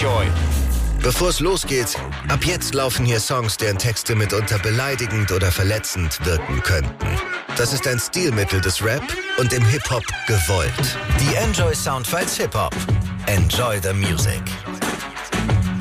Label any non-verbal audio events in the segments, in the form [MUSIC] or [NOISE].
Enjoy. Bevor es losgeht, ab jetzt laufen hier Songs, deren Texte mitunter beleidigend oder verletzend wirken könnten. Das ist ein Stilmittel des Rap und im Hip-Hop gewollt. Die Enjoy Soundfiles Hip-Hop. Enjoy the Music.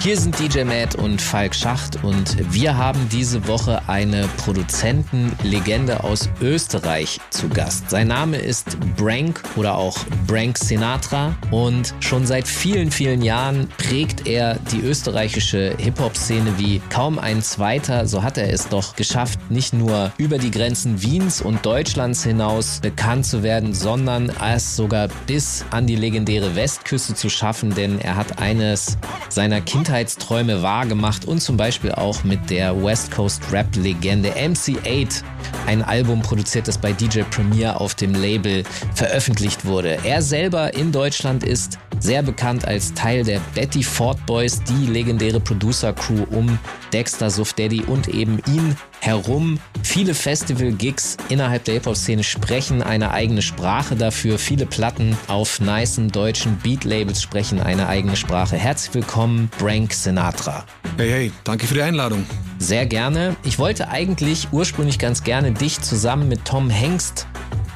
Hier sind DJ Matt und Falk Schacht und wir haben diese Woche eine Produzentenlegende aus Österreich zu Gast. Sein Name ist Brank oder auch Brank Sinatra und schon seit vielen, vielen Jahren prägt er die österreichische Hip-Hop-Szene wie kaum ein zweiter. So hat er es doch geschafft, nicht nur über die Grenzen Wiens und Deutschlands hinaus bekannt zu werden, sondern es sogar bis an die legendäre Westküste zu schaffen, denn er hat eines seiner Kindheit Kindheitsträume wahrgemacht und zum Beispiel auch mit der West Coast Rap-Legende MC8 ein Album produziert, das bei DJ Premier auf dem Label veröffentlicht wurde. Er selber in Deutschland ist sehr bekannt als Teil der Betty Ford Boys, die legendäre Producer-Crew um Dexter, Suf Daddy und eben ihn herum. Viele Festival-Gigs innerhalb der Hip-Hop-Szene sprechen eine eigene Sprache dafür. Viele Platten auf nicen deutschen Beat-Labels sprechen eine eigene Sprache. Herzlich willkommen, Brank Sinatra. Hey, hey, danke für die Einladung. Sehr gerne. Ich wollte eigentlich ursprünglich ganz gerne dich zusammen mit Tom Hengst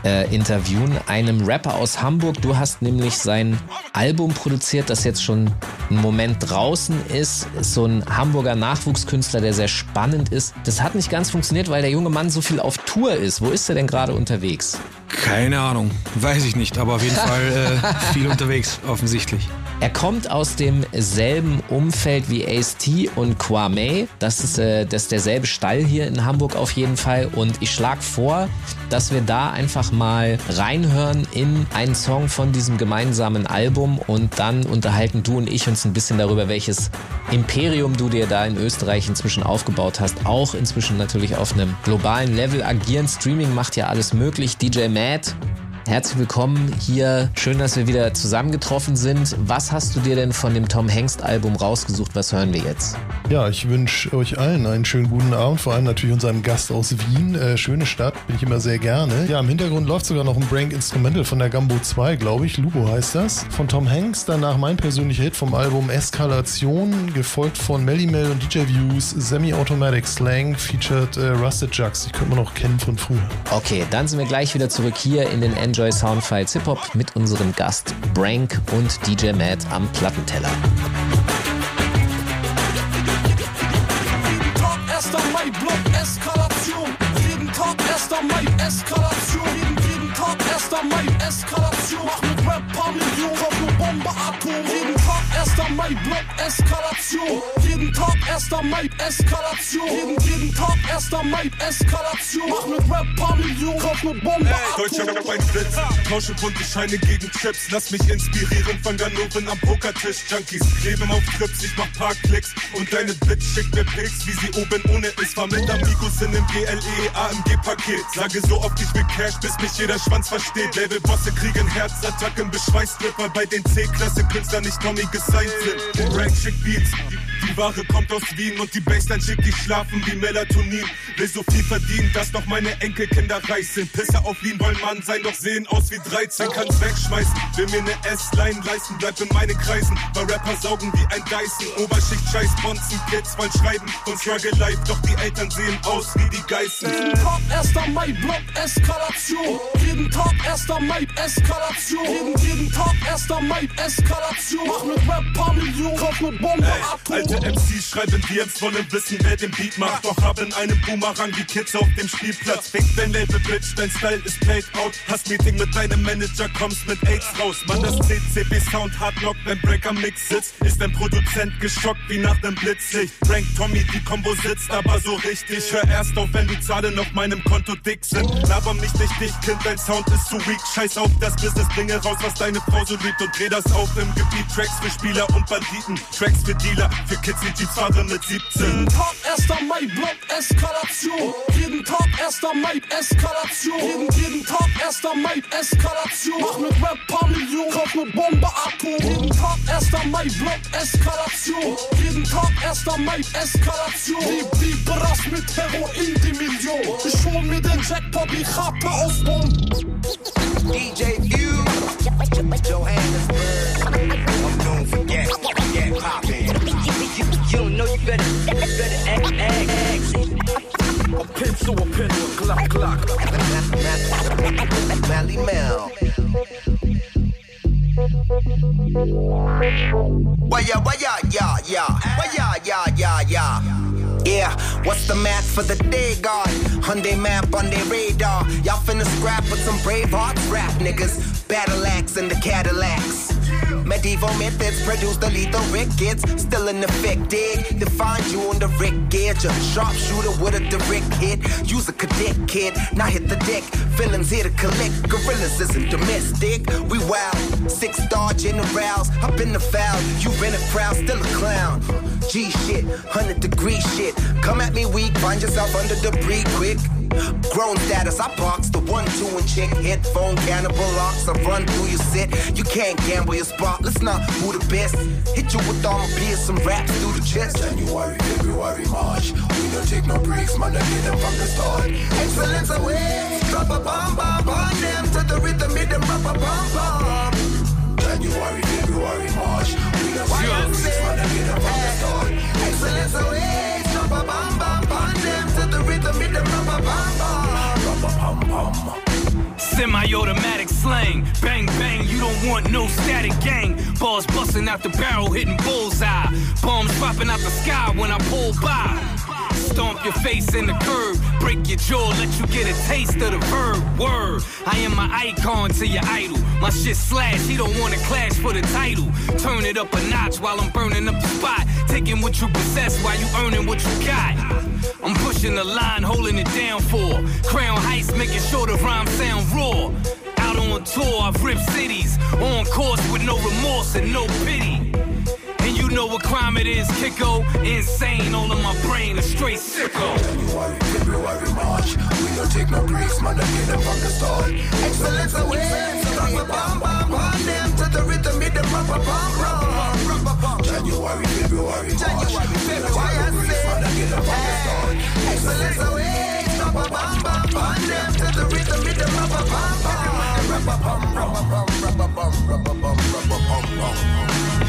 äh, interviewen, einem Rapper aus Hamburg. Du hast nämlich sein Album produziert, das jetzt schon einen Moment draußen ist. ist so ein Hamburger Nachwuchskünstler, der sehr spannend ist. Das hat nicht ganz funktioniert, weil der junge Mann so viel auf Tour ist. Wo ist er denn gerade unterwegs? Keine Ahnung, weiß ich nicht, aber auf jeden [LAUGHS] Fall äh, viel unterwegs, offensichtlich. Er kommt aus demselben Umfeld wie Ace-T und Kwame. Das ist, äh, das ist derselbe Stall hier in Hamburg auf jeden Fall. Und ich schlage vor, dass wir da einfach mal reinhören in einen Song von diesem gemeinsamen Album und dann unterhalten du und ich uns ein bisschen darüber, welches Imperium du dir da in Österreich inzwischen aufgebaut hast. Auch inzwischen natürlich auf einem globalen Level agieren. Streaming macht ja alles möglich. DJ Matt Herzlich willkommen hier. Schön, dass wir wieder zusammengetroffen sind. Was hast du dir denn von dem Tom Hengst Album rausgesucht? Was hören wir jetzt? Ja, ich wünsche euch allen einen schönen guten Abend, vor allem natürlich unserem Gast aus Wien. Äh, schöne Stadt, bin ich immer sehr gerne. Ja, im Hintergrund läuft sogar noch ein Brank Instrumental von der Gambo 2, glaube ich. Lubo heißt das. Von Tom Hanks, danach mein persönlicher Hit vom Album Eskalation, gefolgt von Melly Mel und DJ Views, Semi-Automatic Slang, featured äh, Rusted Jugs. Die könnte man noch kennen von früher. Okay, dann sind wir gleich wieder zurück hier in den Enjoy Soundfiles Hip Hop mit unserem Gast Brank und DJ Matt am Plattenteller. Eskalation, jeden, Eskalation, jeden Tag 1. Mai, Eskalation, jeden, jeden Tag 1. Mai, Eskalation, mach mit Rap paar Millionen, kauf nur Bombe, Atom. Deutschland hat ein Blitz, tausche bunte Scheine gegen Chips, lass mich inspirieren von Ganoven am Pokertisch, Junkies, kleben auf Trips, ich mach paar Klicks und deine Bitch schickt mir Pics, wie sie oben ohne ist, war mit Amigos in dem GLE AMG-Paket, sage so oft, ich will Cash, bis mich jeder Schwanz versteht. Labelbosse kriegen Herzattacken, beschweißt Ripper bei den C-Klasse-Künstlern nicht Tommy gesigned sind. Rank Chick Beats, die Ware kommt aus Wien und die Baseline schickt die schlafen wie Melatonin. Will so viel verdienen, dass noch meine Enkelkinder reich sind. Pisser auf Lean wollen Mann sein, doch sehen aus wie 13. Kann's wegschmeißen, will mir ne S-Line leisten, bleib in meinen Kreisen. Weil Rapper saugen wie ein Dyson. Oberschicht scheiß Bonzen, Kids wollen schreiben und Struggle Life, doch die Eltern sehen aus wie die Geißen. Jeden Tag 1. Mai, Block, Eskalation. Jeden Tag 1. Mai, Eskalation. Jeden, jeden Tag 1. Mai, Eskalation. Mach mit Rap paar Millionen, kauf Bombe. Alte MCs schreiben DMs wollen wissen, wer den Beat macht. Doch haben einen Boomerang wie Kids auf dem Spielplatz. Fick dein Label, Bitch, dein Style ist played out. Hast Meeting mit deinem Manager, kommst mit AIDS raus. Mann, das CCB Sound Hardlock, wenn Break am Mix sitzt. Ist dein Produzent geschockt wie nach dem Blitzlicht. Frank Tommy, die Combo sitzt aber so richtig. Hör erst auf, wenn die Zahlen auf meinem Konto dick sind. Laber mich nicht dicht, Kind, dein Sound ist zu weak. Scheiß auf das Business, bringe raus, was deine Frau so liebt. Und dreh das auf im Gebiet. Tracks für Spieler und Banditen. Tracks für Dealer, für Kids wie Jeeps fahren mit 17. Jeden Tag 1. Mai, Block, Eskalation. Jeden Tag 1. Mai, Eskalation. Jeden, jeden Tag 1. Mai, Eskalation. Mach mit Rap paar Millionen, kauf mit Bombe, Atom. Jeden Tag 1. Mai, Block, Eskalation. Jeden Tag 1. Mai, Eskalation. Die, die Brass mit Heroin, die Million. Ich hol mir den Jackpot, ich Chape aus Bomb. DJ View, Johannesburg. I'm known for poppin'. what's the math for the day guard? Hyundai map on their radar. Y'all finna scrap with some brave hearts rap niggas. Battle axe in the Cadillacs. Medieval methods produce the lethal rickets. Still in effect. Define you on the Rick Gauge. A sharpshooter with a direct hit. Use a cadet kid. Now hit the deck. Villains here to collect. Gorillas isn't domestic. We wild. Six star generals. Up in the foul. You been a crowd, still a clown. G shit. 100 degree shit. Come at me weak. Find yourself under debris quick. Grown status, I box the one, two, and chick. Headphone, cannibal locks, I run through your set. You can't gamble your spot, let's not who the best. Hit you with all my beers, some raps through the chest. January, February, March. We don't take no breaks, man. I get them from the start. Excellence away, drop a bomb, bomb, bomb them to the rhythm, hit them, rap a bomb, bomb. January, February, March. We don't take no breaks, man. I get them from the start. Away, drop a bomb, bomb them the rhythm, bomb, bomb. Semi-automatic slang, bang bang. You don't want no static gang. Balls busting out the barrel, hitting bullseye. Bombs dropping out the sky when I pull by. Stomp your face in the curb, break your jaw, let you get a taste of the verb. Word, I am my icon to your idol. My shit slash, he don't wanna clash for the title. Turn it up a notch while I'm burning up the spot. Taking what you possess while you earning what you got. I'm pushing the line, holding it down for Crown Heights, making sure the rhyme sound raw. Out on tour, I've ripped cities, on course with no remorse and no pity. You know what crime it is, Kiko. Insane, all in my brain, a straight sicko. January, February, March. We don't take no breaks, man. I get them from the start. Excellence away, drop a bomb, bomb, bomb them to the rhythm, hit them, rap a bomb, bomb. January, February, March. January, February, I say. Man, I get them from the start. Excellence away, drop a bomb, bomb, bomb them to the rhythm, hit them, rap a bomb, bomb. Rap a bomb, rap a bomb, rap a bomb, rap a bomb, rap a bomb, bomb.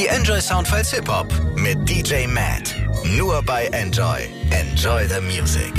Die Enjoy Soundfiles Hip Hop mit DJ Matt. Nur bei Enjoy. Enjoy the Music.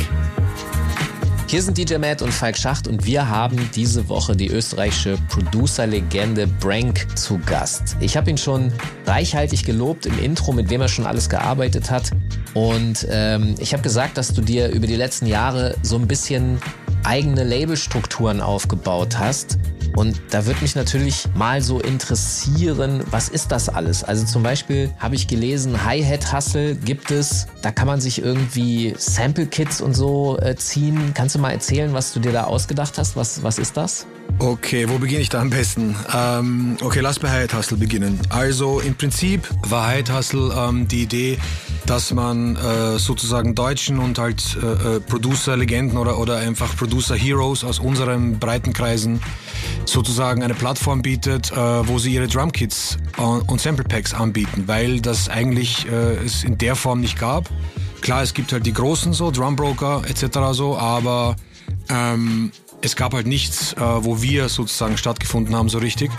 Hier sind DJ Matt und Falk Schacht und wir haben diese Woche die österreichische Producer-Legende Brank zu Gast. Ich habe ihn schon reichhaltig gelobt im Intro, mit wem er schon alles gearbeitet hat. Und ähm, ich habe gesagt, dass du dir über die letzten Jahre so ein bisschen eigene Labelstrukturen aufgebaut hast. Und da würde mich natürlich mal so interessieren, was ist das alles? Also zum Beispiel habe ich gelesen, Hi-Hat-Hustle gibt es. Da kann man sich irgendwie Sample-Kits und so äh, ziehen. Kannst du mal erzählen, was du dir da ausgedacht hast? Was, was ist das? Okay, wo beginne ich da am besten? Ähm, okay, lass bei Hyatt Hustle beginnen. Also im Prinzip war Hyatt Hustle ähm, die Idee, dass man äh, sozusagen Deutschen und halt äh, äh, Producer-Legenden oder, oder einfach Producer-Heroes aus unseren Breitenkreisen sozusagen eine Plattform bietet, äh, wo sie ihre Drumkits und Sample Packs anbieten, weil das eigentlich äh, es in der Form nicht gab. Klar, es gibt halt die großen so, Drumbroker etc. so, aber ähm, es gab halt nichts, äh, wo wir sozusagen stattgefunden haben so richtig.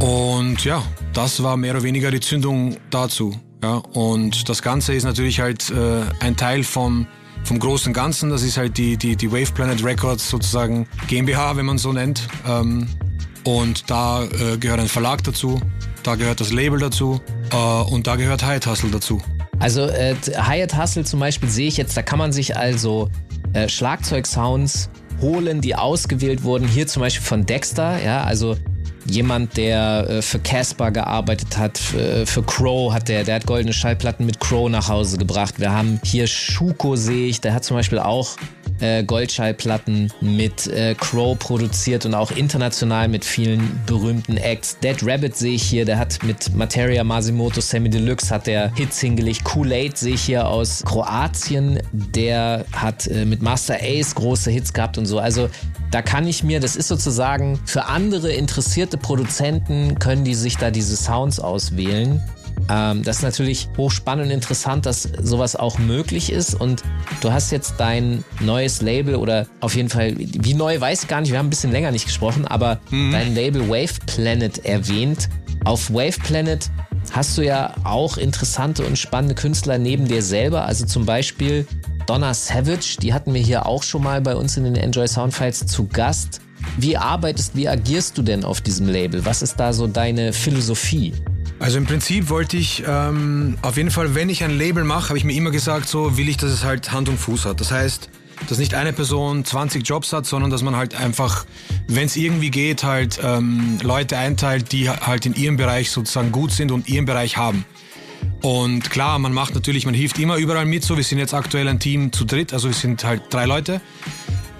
Und ja, das war mehr oder weniger die Zündung dazu. Ja, und das Ganze ist natürlich halt äh, ein Teil vom, vom großen Ganzen. Das ist halt die, die, die Wave Planet Records sozusagen GmbH, wenn man so nennt. Ähm, und da äh, gehört ein Verlag dazu, da gehört das Label dazu äh, und da gehört Hyatt Hustle dazu. Also äh, Hyatt Hustle zum Beispiel sehe ich jetzt, da kann man sich also äh, Schlagzeugsounds holen, die ausgewählt wurden. Hier zum Beispiel von Dexter, ja, also jemand, der äh, für Casper gearbeitet hat, für, für Crow hat der, der hat goldene Schallplatten mit Crow nach Hause gebracht. Wir haben hier Schuko sehe ich, der hat zum Beispiel auch äh, Goldschallplatten mit äh, Crow produziert und auch international mit vielen berühmten Acts. Dead Rabbit sehe ich hier, der hat mit Materia Masimoto Semi Deluxe hat der Hits hingelegt. Kool-Aid sehe ich hier aus Kroatien, der hat äh, mit Master Ace große Hits gehabt und so. Also da kann ich mir, das ist sozusagen für andere interessierte Produzenten, können die sich da diese Sounds auswählen. Ähm, das ist natürlich hochspannend und interessant, dass sowas auch möglich ist. Und du hast jetzt dein neues Label oder auf jeden Fall, wie neu weiß ich gar nicht, wir haben ein bisschen länger nicht gesprochen, aber dein Label Wave Planet erwähnt. Auf Wave Planet hast du ja auch interessante und spannende Künstler neben dir selber. Also zum Beispiel Donna Savage, die hatten wir hier auch schon mal bei uns in den Enjoy Soundfiles zu Gast. Wie arbeitest, wie agierst du denn auf diesem Label? Was ist da so deine Philosophie? Also im Prinzip wollte ich ähm, auf jeden Fall, wenn ich ein Label mache, habe ich mir immer gesagt, so will ich, dass es halt Hand und Fuß hat. Das heißt, dass nicht eine Person 20 Jobs hat, sondern dass man halt einfach, wenn es irgendwie geht, halt ähm, Leute einteilt, die halt in ihrem Bereich sozusagen gut sind und ihren Bereich haben. Und klar, man macht natürlich, man hilft immer überall mit. So, wir sind jetzt aktuell ein Team zu dritt, also wir sind halt drei Leute.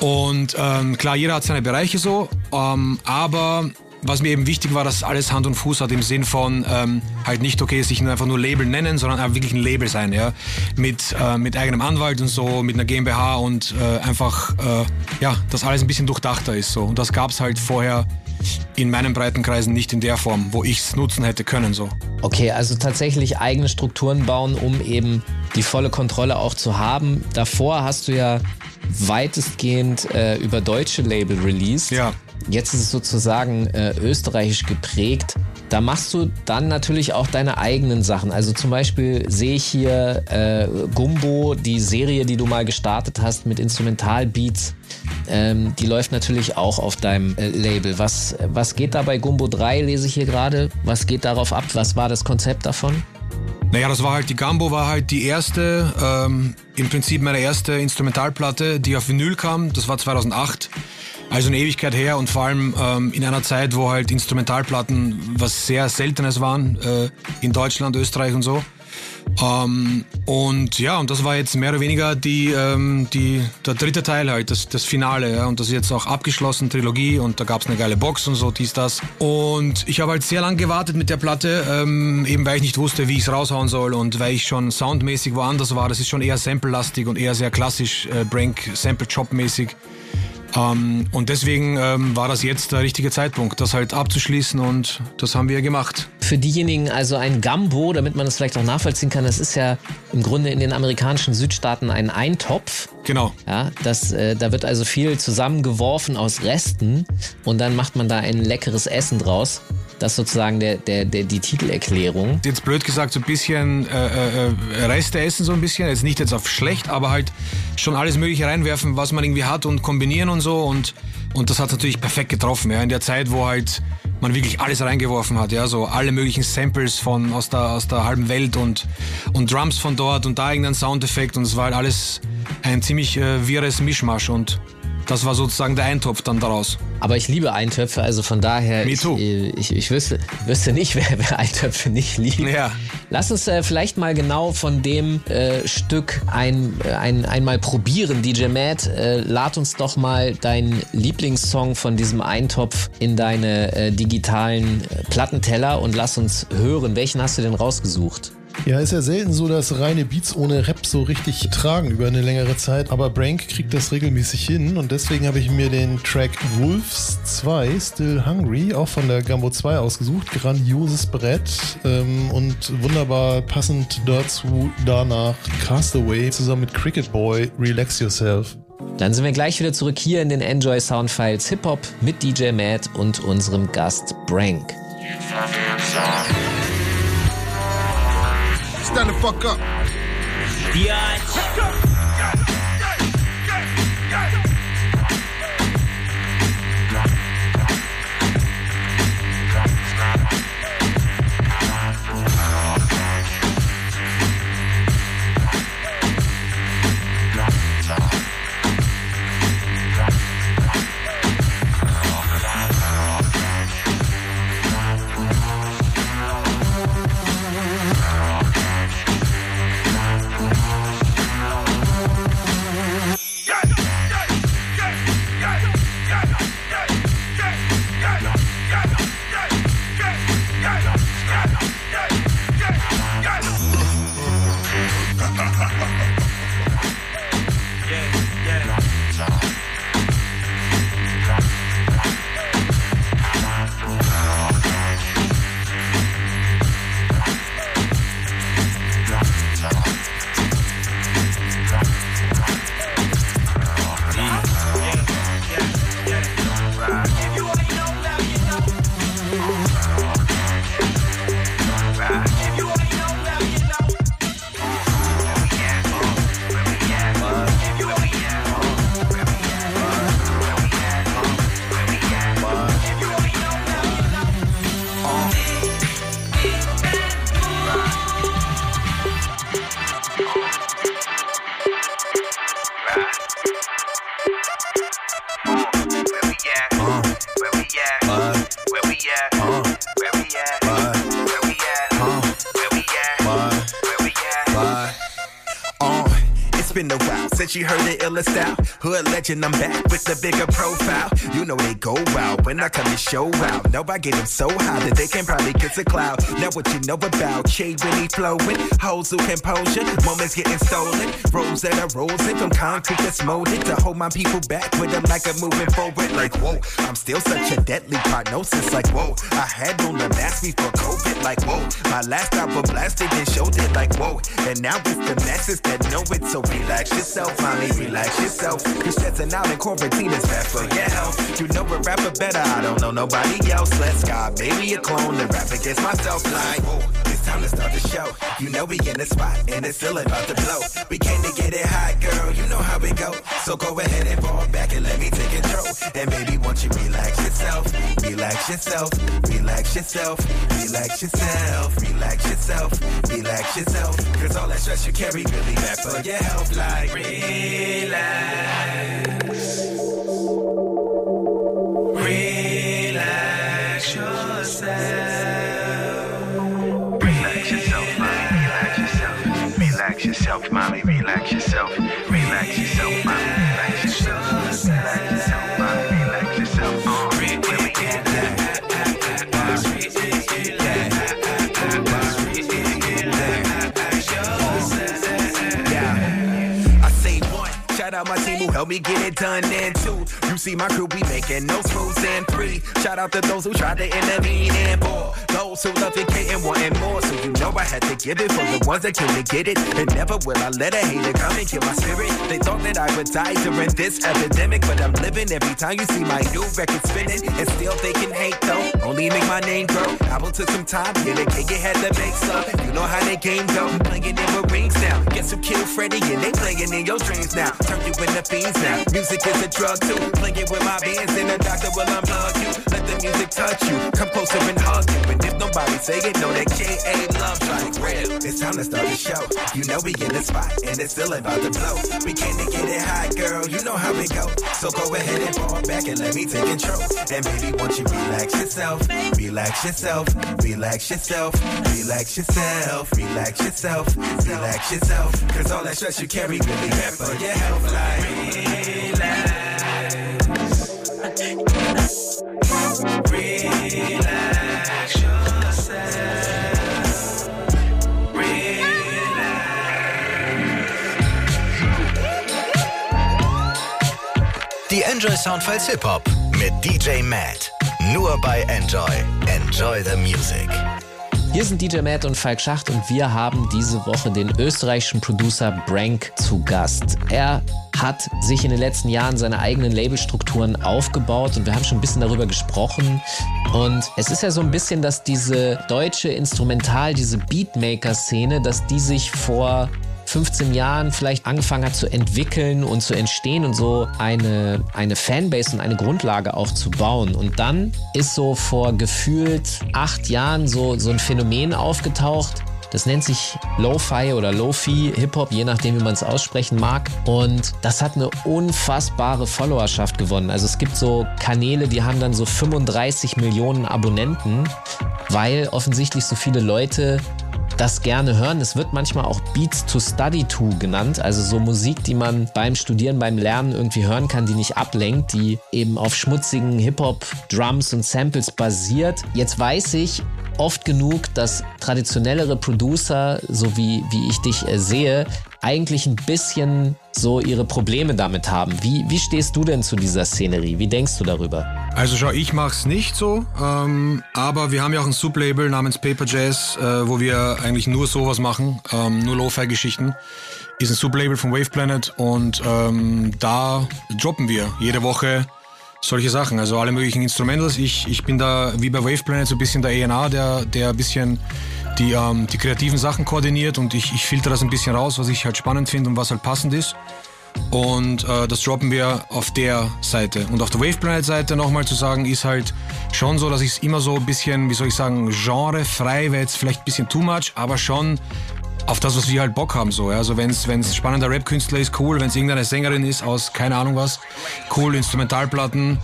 Und ähm, klar, jeder hat seine Bereiche so, ähm, aber was mir eben wichtig war, dass alles Hand und Fuß hat im Sinn von ähm, halt nicht okay, sich einfach nur Label nennen, sondern wirklich ein Label sein, ja, mit äh, mit eigenem Anwalt und so, mit einer GmbH und äh, einfach äh, ja, dass alles ein bisschen durchdachter ist so. Und das gab's halt vorher in meinen Breitenkreisen nicht in der Form, wo ich es nutzen hätte können so. Okay, also tatsächlich eigene Strukturen bauen, um eben die volle Kontrolle auch zu haben. Davor hast du ja weitestgehend äh, über deutsche Label released. Ja. Jetzt ist es sozusagen äh, österreichisch geprägt. Da machst du dann natürlich auch deine eigenen Sachen. Also zum Beispiel sehe ich hier äh, Gumbo, die Serie, die du mal gestartet hast mit Instrumentalbeats. Ähm, die läuft natürlich auch auf deinem äh, Label. Was, was geht da bei Gumbo 3, lese ich hier gerade? Was geht darauf ab? Was war das Konzept davon? Naja, das war halt, die Gambo war halt die erste, ähm, im Prinzip meine erste Instrumentalplatte, die auf Vinyl kam. Das war 2008. Also eine Ewigkeit her und vor allem ähm, in einer Zeit, wo halt Instrumentalplatten was sehr Seltenes waren, äh, in Deutschland, Österreich und so. Ähm, und ja, und das war jetzt mehr oder weniger die, ähm, die, der dritte Teil halt, das, das Finale. Ja, und das ist jetzt auch abgeschlossen, Trilogie und da gab's eine geile Box und so, dies, das. Und ich habe halt sehr lang gewartet mit der Platte, ähm, eben weil ich nicht wusste, wie ich's raushauen soll und weil ich schon soundmäßig woanders war. Das ist schon eher sample-lastig und eher sehr klassisch, äh, Brank, Sample-Chop-mäßig. Ähm, und deswegen ähm, war das jetzt der richtige Zeitpunkt, das halt abzuschließen und das haben wir gemacht. Für diejenigen, also ein Gambo, damit man das vielleicht auch nachvollziehen kann, das ist ja im Grunde in den amerikanischen Südstaaten ein Eintopf. Genau. Ja, das, äh, da wird also viel zusammengeworfen aus Resten und dann macht man da ein leckeres Essen draus. Das ist sozusagen der, der, der, die Titelerklärung. Jetzt blöd gesagt, so ein bisschen äh, äh, Reste essen, so ein bisschen. Jetzt nicht jetzt auf schlecht, aber halt schon alles Mögliche reinwerfen, was man irgendwie hat und kombinieren und so. Und, und das hat natürlich perfekt getroffen. Ja. In der Zeit, wo halt man wirklich alles reingeworfen hat, ja, so alle möglichen Samples von aus der aus der halben Welt und und Drums von dort und da irgendein Soundeffekt und es war halt alles ein ziemlich äh, wirres Mischmasch und das war sozusagen der Eintopf dann daraus. Aber ich liebe Eintöpfe, also von daher, Me ich, too. ich, ich wüsste, wüsste nicht, [LAUGHS] wer, wer Eintöpfe nicht liebt. Ja. Lass uns äh, vielleicht mal genau von dem äh, Stück ein, äh, ein, einmal probieren. DJ Matt, äh, lad uns doch mal deinen Lieblingssong von diesem Eintopf in deine äh, digitalen äh, Plattenteller und lass uns hören. Welchen hast du denn rausgesucht? Ja, ist ja selten so, dass reine Beats ohne Rap so richtig tragen über eine längere Zeit, aber Brank kriegt das regelmäßig hin und deswegen habe ich mir den Track Wolves 2, Still Hungry, auch von der Gambo 2 ausgesucht. Grandioses Brett ähm, und wunderbar passend dazu danach Castaway zusammen mit Cricket Boy, Relax Yourself. Dann sind wir gleich wieder zurück hier in den Enjoy Soundfiles Hip Hop mit DJ Matt und unserem Gast Brank. Stand the fuck up. since you heard the illest out. Legend, I'm back with the bigger profile. You know they go wild when I come to show out. Know I get them so high that they can probably kiss a cloud. Now what you know about shade when really flowing, hoes who composure, moments getting stolen, rolls that are rolling from concrete that's molded to hold my people back with them like I'm moving forward. Like whoa, I'm still such a deadly prognosis. Like whoa, I had on the mask before COVID. Like whoa, my last album blasted and showed it. Like whoa, and now it's the masses that know it. So relax yourself, mommy, relax yourself. Stressing out in quarantine is bad for your health. You know a rapper better, I don't know nobody else. Let's go, baby, a clone, the rap against myself. Like whoa, it's time to start the show. You know we in the spot and it's still about to blow. We came to get it hot, girl. You know how we go. So go ahead and fall back and let me take control. And baby, won't you relax yourself? Relax yourself. Relax yourself. Relax yourself. Relax yourself. Relax yourself. Cause all that stress you carry really bad for your health. Like relax. Help me get it done in two see my crew be making no moves. And three, shout out to those who tried to intervene. And four, those who love it, and wanting more. So you know I had to give it for the ones that came to get it. And never will I let a hater come and kill my spirit. They thought that I would die during this epidemic, but I'm living every time you see my new record spinning. And still they can hate though, only make my name grow. Album took some time, get it, cake it had to make some. You know how they game go, playing in with rings now. Guess who killed Freddie? And they playing in your dreams now. Turn you into fiends now. Music is a drug too. Playing with my bands and the doctor will unplug you. Let the music touch you. Come closer and hug you. And if nobody say it, know that K.A. loves like real. It's time to start the show. You know we in the spot and it's still about to blow. We came to get it hot, girl. You know how we go. So go ahead and fall back and let me take control. And baby, won't you relax yourself? Relax yourself. Relax yourself. Relax yourself. Relax yourself. Relax yourself. Cause all that stress you carry really bad for your health. Like. Die Enjoy Soundfiles Hip Hop mit DJ Matt. Nur bei Enjoy. Enjoy the Music. Hier sind DJ Matt und Falk Schacht und wir haben diese Woche den österreichischen Producer Brank zu Gast. Er hat sich in den letzten Jahren seine eigenen Labelstrukturen aufgebaut und wir haben schon ein bisschen darüber gesprochen. Und es ist ja so ein bisschen, dass diese deutsche Instrumental, diese Beatmaker-Szene, dass die sich vor 15 Jahren vielleicht angefangen hat zu entwickeln und zu entstehen und so eine, eine Fanbase und eine Grundlage auch zu bauen. Und dann ist so vor gefühlt acht Jahren so, so ein Phänomen aufgetaucht. Das nennt sich Lo-Fi oder Lo-Fi Hip-Hop, je nachdem, wie man es aussprechen mag. Und das hat eine unfassbare Followerschaft gewonnen. Also es gibt so Kanäle, die haben dann so 35 Millionen Abonnenten, weil offensichtlich so viele Leute das gerne hören. Es wird manchmal auch Beats to Study to genannt, also so Musik, die man beim Studieren, beim Lernen irgendwie hören kann, die nicht ablenkt, die eben auf schmutzigen Hip-Hop, Drums und Samples basiert. Jetzt weiß ich oft genug, dass traditionellere Producer, so wie, wie ich dich äh, sehe, eigentlich ein bisschen so ihre Probleme damit haben. Wie, wie stehst du denn zu dieser Szenerie? Wie denkst du darüber? Also schau, ich mach's nicht so, ähm, aber wir haben ja auch ein Sublabel namens Paper Jazz, äh, wo wir eigentlich nur sowas machen, ähm, nur Lo-Fi-Geschichten. Ist ein Sublabel von Wave Planet und ähm, da droppen wir jede Woche solche Sachen, also alle möglichen Instrumentals. Ich, ich bin da wie bei Wave Planet so ein bisschen der ENA, der, der ein bisschen die, ähm, die kreativen Sachen koordiniert und ich, ich filter das ein bisschen raus, was ich halt spannend finde und was halt passend ist. Und äh, das droppen wir auf der Seite. Und auf der Wave Planet Seite nochmal zu sagen, ist halt schon so, dass ich es immer so ein bisschen, wie soll ich sagen, genrefrei wäre jetzt vielleicht ein bisschen too much, aber schon auf das, was wir halt Bock haben. So. Also wenn es spannender Rap-Künstler ist, cool. Wenn es irgendeine Sängerin ist aus keine Ahnung was, cool. Instrumentalplatten.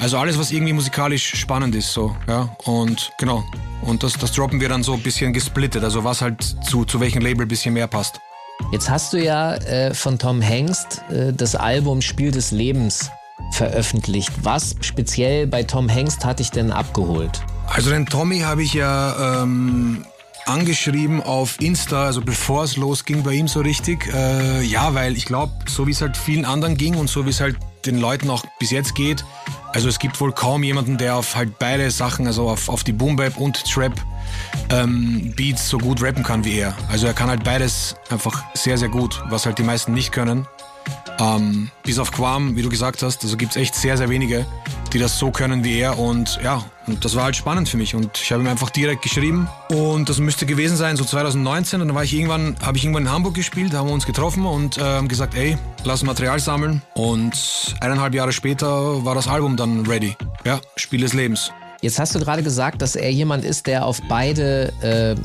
Also alles, was irgendwie musikalisch spannend ist. so ja. Und genau. Und das, das droppen wir dann so ein bisschen gesplittet. Also was halt zu, zu welchem Label ein bisschen mehr passt. Jetzt hast du ja äh, von Tom Hengst äh, das Album Spiel des Lebens veröffentlicht. Was speziell bei Tom Hengst hat dich denn abgeholt? Also den Tommy habe ich ja ähm, angeschrieben auf Insta, also bevor es losging bei ihm so richtig. Äh, ja, weil ich glaube, so wie es halt vielen anderen ging und so wie es halt den Leuten auch bis jetzt geht, also es gibt wohl kaum jemanden, der auf halt beide Sachen, also auf, auf die Boom Bap und Trap ähm, Beats so gut rappen kann wie er. Also er kann halt beides einfach sehr, sehr gut, was halt die meisten nicht können. Ähm, bis auf Quam, wie du gesagt hast, also gibt es echt sehr, sehr wenige, die das so können wie er. Und ja, und das war halt spannend für mich. Und ich habe ihm einfach direkt geschrieben. Und das müsste gewesen sein, so 2019. Und dann war ich irgendwann, habe ich irgendwann in Hamburg gespielt, haben wir uns getroffen und äh, gesagt, ey, lass Material sammeln. Und eineinhalb Jahre später war das Album dann ready. Ja, Spiel des Lebens. Jetzt hast du gerade gesagt, dass er jemand ist, der auf beide äh,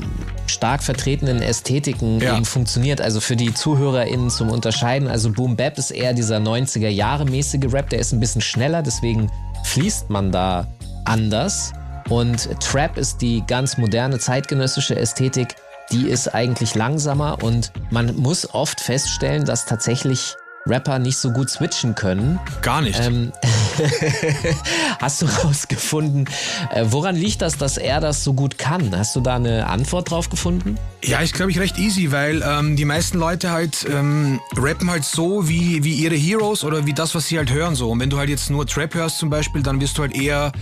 stark vertretenen Ästhetiken ja. eben funktioniert. Also für die ZuhörerInnen zum Unterscheiden. Also Boom Bap ist eher dieser 90er Jahre mäßige Rap, der ist ein bisschen schneller, deswegen fließt man da anders. Und Trap ist die ganz moderne zeitgenössische Ästhetik, die ist eigentlich langsamer und man muss oft feststellen, dass tatsächlich Rapper nicht so gut switchen können. Gar nicht. Ähm, [LAUGHS] [LAUGHS] hast du rausgefunden, äh, woran liegt das, dass er das so gut kann? Hast du da eine Antwort drauf gefunden? Ja, ich glaube ich recht easy, weil ähm, die meisten Leute halt ähm, rappen halt so wie, wie ihre Heroes oder wie das, was sie halt hören so. Und wenn du halt jetzt nur Trap hörst zum Beispiel, dann wirst du halt eher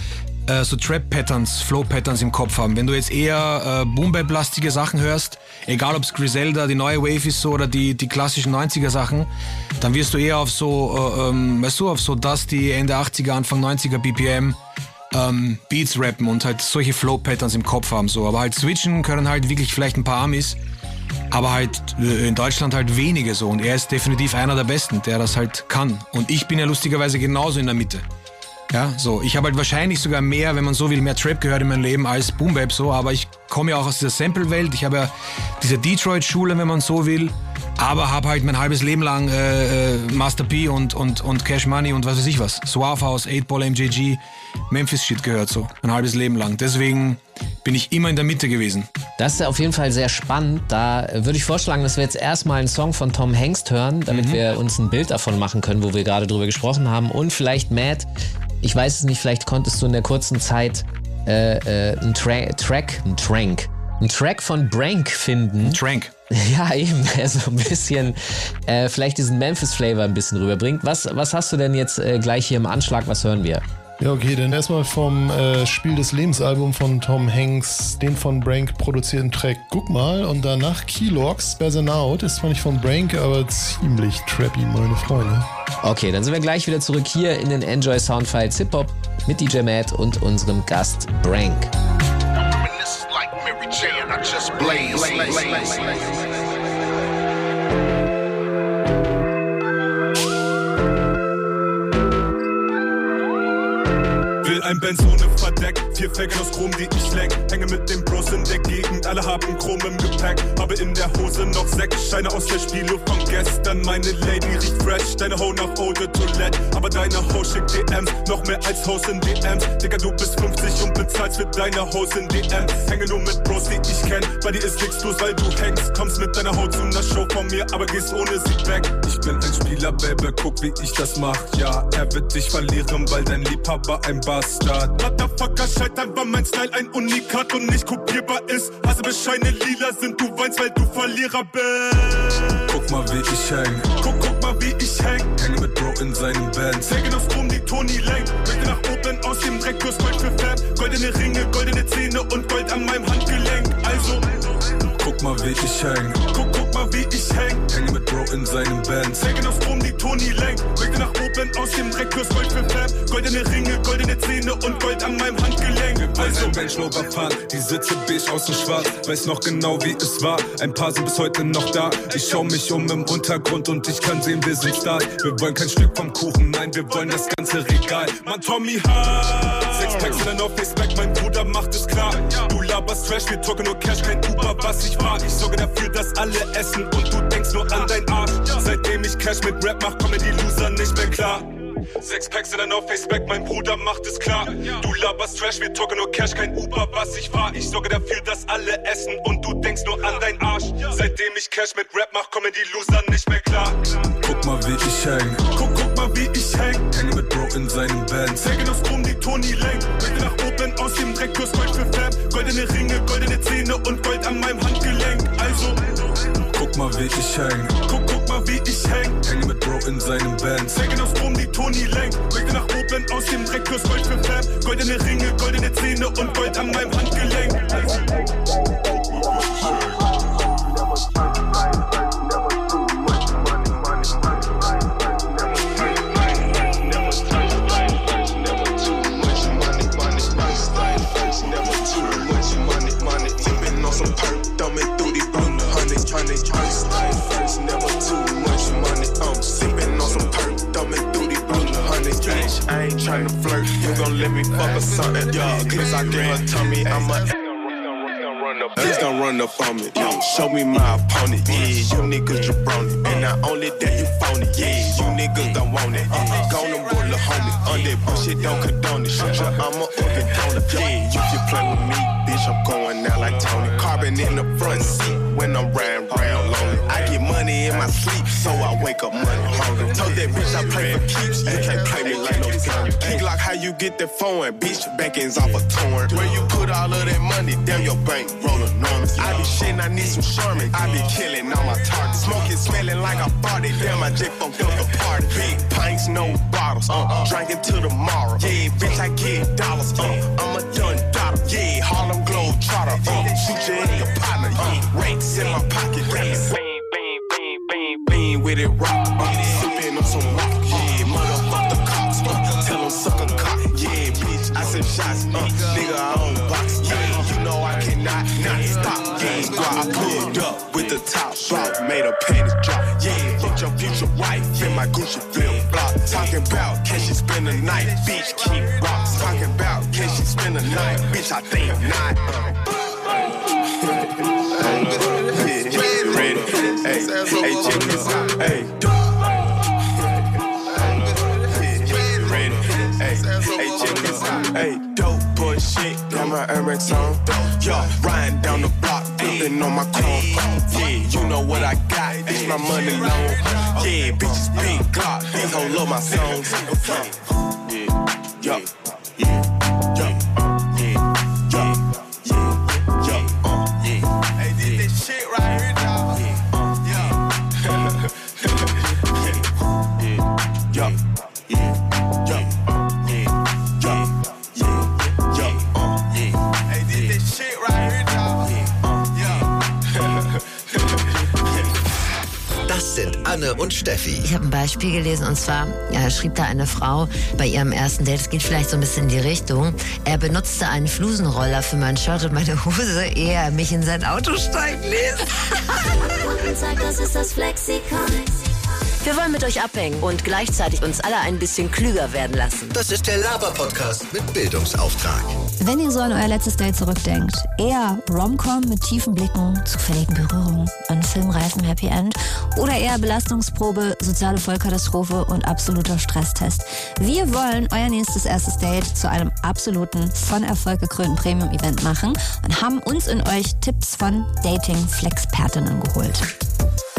äh, so Trap-Patterns, Flow-Patterns im Kopf haben. Wenn du jetzt eher äh, Boom-Bap-lastige Sachen hörst, egal ob es Griselda, die neue Wave ist so oder die, die klassischen 90er-Sachen, dann wirst du eher auf so, äh, ähm, weißt du, auf so das, die Ende 80er, Anfang 90er BPM ähm, Beats rappen und halt solche Flow-Patterns im Kopf haben. So. Aber halt switchen können halt wirklich vielleicht ein paar Amis, aber halt äh, in Deutschland halt wenige so. Und er ist definitiv einer der Besten, der das halt kann. Und ich bin ja lustigerweise genauso in der Mitte. Ja, so. Ich habe halt wahrscheinlich sogar mehr, wenn man so will, mehr Trap gehört in meinem Leben als Boom Bap so, aber ich komme ja auch aus dieser Sample-Welt. Ich habe ja diese Detroit-Schule, wenn man so will, aber habe halt mein halbes Leben lang äh, äh, Master P und, und, und Cash Money und was weiß ich was. Suave House, 8 Ball MJG, Memphis Shit gehört so. Mein halbes Leben lang. Deswegen bin ich immer in der Mitte gewesen. Das ist auf jeden Fall sehr spannend. Da würde ich vorschlagen, dass wir jetzt erstmal einen Song von Tom Hengst hören, damit mhm. wir uns ein Bild davon machen können, wo wir gerade drüber gesprochen haben. Und vielleicht, Matt, ich weiß es nicht, vielleicht konntest du in der kurzen Zeit äh, äh, einen Tra Track, einen Trank, einen Track von Brank finden. Trank. [LAUGHS] Ja, eben, der so ein bisschen, äh, vielleicht diesen Memphis-Flavor ein bisschen rüberbringt. Was, was hast du denn jetzt äh, gleich hier im Anschlag? Was hören wir? Ja, okay, dann erstmal vom äh, Spiel des Lebensalbum von Tom Hanks, den von Brank produzierten Track Guck mal und danach Keylogs, Spazzing Out, ist zwar nicht von Brank, aber ziemlich trappy, meine Freunde. Okay, dann sind wir gleich wieder zurück hier in den Enjoy Soundfiles Hip Hop mit DJ Matt und unserem Gast Brank. Like ein Benz ohne. Vier Felgen aus Chrom, die ich leck. Hänge mit den Bros in der Gegend, alle haben Chrom im Gepäck. Habe in der Hose noch sechs Scheine aus der Spielo von gestern. Meine Lady riecht fresh, deine Ho nach Eau de Toilette. Aber deine Ho schickt DMs, noch mehr als Hoes in DMs. Digga, du bist 50 und bezahlst für deine Hose in DMs. Hänge nur mit Bros, die ich kenn. Bei dir ist nichts los, weil du hängst. Kommst mit deiner Haut zu einer Show von mir, aber gehst ohne sie weg. Ich bin ein Spieler, Baby, guck wie ich das mach. Ja, er wird dich verlieren, weil dein Liebhaber ein Bass Start. Motherfucker, scheitern war mein Style ein Unikat und nicht kopierbar ist. Hasebescheine lila sind, du weinst, weil du Verlierer bist. Guck mal, wie ich häng. Guck, guck mal, wie ich häng. Hänge mit Bro in seinen Bands. Sägen aus Strom, die Tony lenkt. Möchte nach oben aus dem Dreck, plus Gold für Fab. Goldene Ringe, goldene mal, wie ich häng. Guck, guck mal, wie ich häng. Hänge mit Bro in seinen Bands. Sägen aus Strom, die Tony lenkt. Möchte nach oben aus dem Dreck, plus Gold für Fab. Goldene Ringe, goldene Zähne und Gold an meinem Handgelenk. Also Bench Rover fahren, die Sitze beige außen schwarz. Weiß noch genau wie es war. Ein paar sind bis heute noch da. Ich schau mich um im Untergrund und ich kann sehen, wir sind Stars. Wir wollen kein Stück vom Kuchen, nein, wir wollen das ganze Regal. Man, Tommy Hart. Sechs Packs in der Faceback, mein Bruder macht es klar. Du laberst Trash, wir talken nur Cash, kein Uber, was ich war. Ich sorge dafür, dass alle essen und du denkst nur an dein Arsch. Seitdem ich Cash mit Rap mach, kommen die Loser nicht mehr klar. Sechs Packs in deiner Faceback, mein Bruder macht es klar. Du laberst Trash, wir talken nur Cash, kein Uber, was ich fahr. Ich sorge dafür, dass alle essen und du denkst nur an dein Arsch. Seitdem ich Cash mit Rap mach, kommen die Loser nicht mehr klar. Guck mal, wie ich häng. Guck, guck mal, wie ich häng. Hänge mit Bro in seinen Bands. Hängen aus Chrom, die Toni lenk. Möchte nach oben aus dem Dreck, für Fab. Goldene Ringe, goldene Zähne und Gold an meinem Handgelenk. Also, Guck mal, wie ich häng. guck, guck mal, wie ich häng. Hänge mit Bro in seinen Bands. Hängen aus Chrom, die Toni lenk. Möchte nach oben aus dem Dreck, plus Gold für Fab. Goldene Ringe, goldene Zähne und Gold an meinem Handgelenk. I ain't tryna flirt, you gon' let me fuck or something, yeah. Cause I give her tummy, I'm a. Please don't run up on me, yo. Show me my opponent, yeah. You niggas jabroni, and not only that you phony, yeah. You niggas don't want it, yeah. Go on board, the homie. On that bullshit, don't condone it. Shut your I'm a organ donor, yeah. You can play with me, bitch. I'm going out like Tony. Carbon in the front seat when I'm riding round lonely. I get money in my sleep, so I wake up money hungry. Told that bitch I play for keeps. You can't play me like no gun. Key Glock, how you get that phone, bitch? Backings off a torn. Where you put all of that money? Damn your bank roll enormous. I be shitting, I need some Sherman. I be killing all my targets. Smoking, smelling like a party. Damn, I just fucked up the party. Big pints, no bottles. Uh, drinking till tomorrow. Yeah, bitch, I get dollars. Uh, I'm a done daughter. Yeah, Harlem Globe Trotter. Uh, shoot you in your partner. Yeah, ranks in my pocket. Yeah, bean with it rock. Uh, sipping on some rock. Yeah, motherfuck the cops. Uh, tell them suck a cock. Yeah, bitch, I send shots. Uh, nigga, I own box. Yeah, you know I cannot not stop. Yeah, girl, I pulled up with the top drop. Made a panties drop. Yeah, hit your future wife in my Gucci flip flop. Talking about can she spend the night? Bitch, keep rocks. Talking about can she spend the night? Bitch, I think not. [LAUGHS] You ready? Hey, hey, check this out. Hey. Hey, hey, check this out. Hey, dope boy shit, got my Amex on. Yo, riding down the block, flipping on my chrome. Yeah, you know what I got, it's my money long. Yeah, bitches big Glock, these hoes love my songs. Yeah, yo, yeah, Anne und Steffi. Ich habe ein Beispiel gelesen und zwar ja, schrieb da eine Frau bei ihrem ersten Date, es geht vielleicht so ein bisschen in die Richtung, er benutzte einen Flusenroller für mein Shirt und meine Hose, ehe er mich in sein Auto steigen ließ. [LAUGHS] Das ist das Flexikon. Wir wollen mit euch abhängen und gleichzeitig uns alle ein bisschen klüger werden lassen. Das ist der Laber-Podcast mit Bildungsauftrag. Wenn ihr so an euer letztes Date zurückdenkt, eher Romcom mit tiefen Blicken, zufälligen Berührungen, einem filmreifen Happy End oder eher Belastungsprobe, soziale Vollkatastrophe und absoluter Stresstest. Wir wollen euer nächstes erstes Date zu einem absoluten, von Erfolg gekrönten Premium-Event machen und haben uns in euch Tipps von Dating-Flexpertinnen geholt.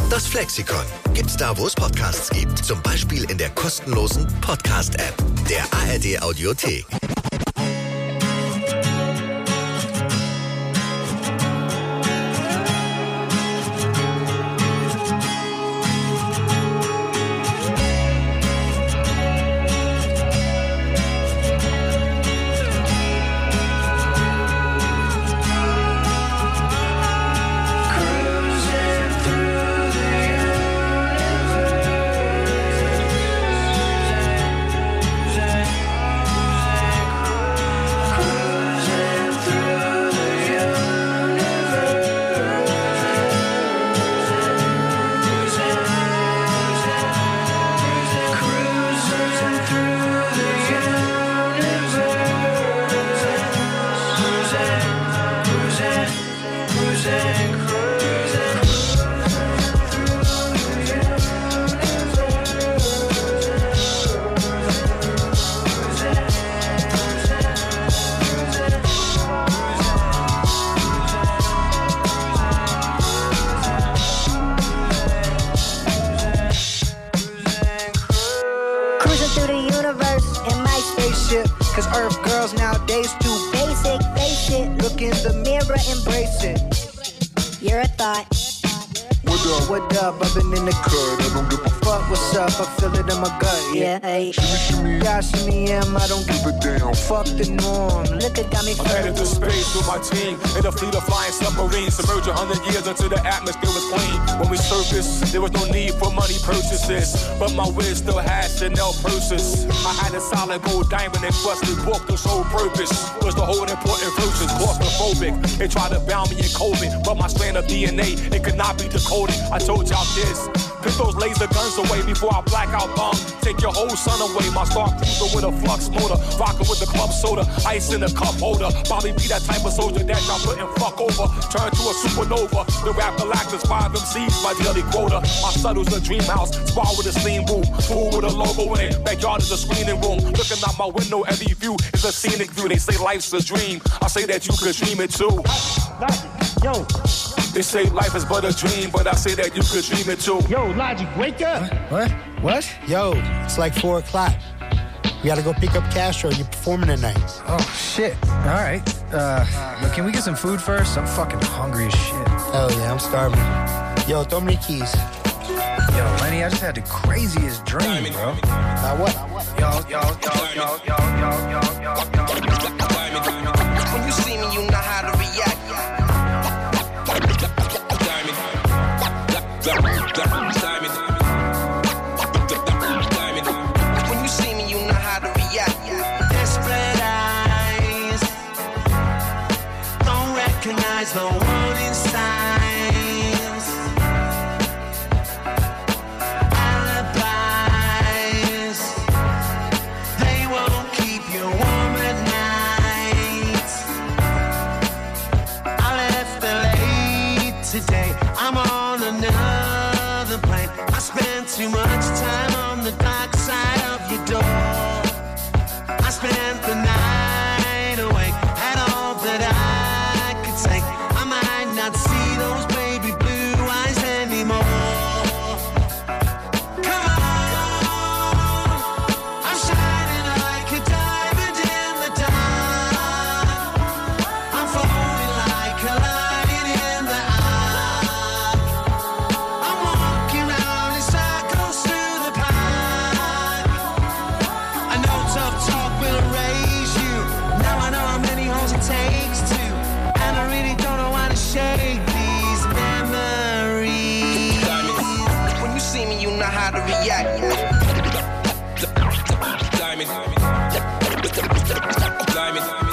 Das Flexikon gibt's da, wo es Podcasts gibt. Zum Beispiel in der kostenlosen Podcast-App der ARD Audiothek. Yeah, am. I don't give a damn. Fuck the norm. Look at got me I'm headed to space with my team in a fleet of flying submarines. Submerge a hundred years until the atmosphere was clean. When we surfaced, there was no need for money purchases. But my whiz still had Chanel purses. I had a solid gold diamond and busted book. The sole purpose was to hold important verses. Claustrophobic. They tried to bound me in COVID, but my strand of DNA it could not be decoded. I told y'all this. Put those laser guns away before I black out bomb. Take your whole son away. My star cruiser with a flux motor. Rockin' with the club soda. Ice in a cup holder. Bobby be that type of soldier that y'all couldn't fuck over. Turn to a supernova. The rap Galactus, five MCs, my daily quota. My subtle's a dream house. Spar with a steam boom. Pool with a logo in it. Backyard is a screening room. Looking out my window, every view is a scenic view. They say life's a dream. I say that you could dream it too. Yo. They say life is but a dream, but I say that you could dream it too. Yo, Logic, wake up. What? What? what? Yo, it's like four o'clock. We gotta go pick up Castro. You're performing tonight. Oh shit! All right. Uh, can we get some food first? I'm fucking hungry as shit. Hell yeah, I'm starving. Yo, throw me the keys. Yo, Lenny, I just had the craziest dream, bro. About what? Yo, yo, yo, yo, yo, yo, yo, yo. You know how to react. Diamond. When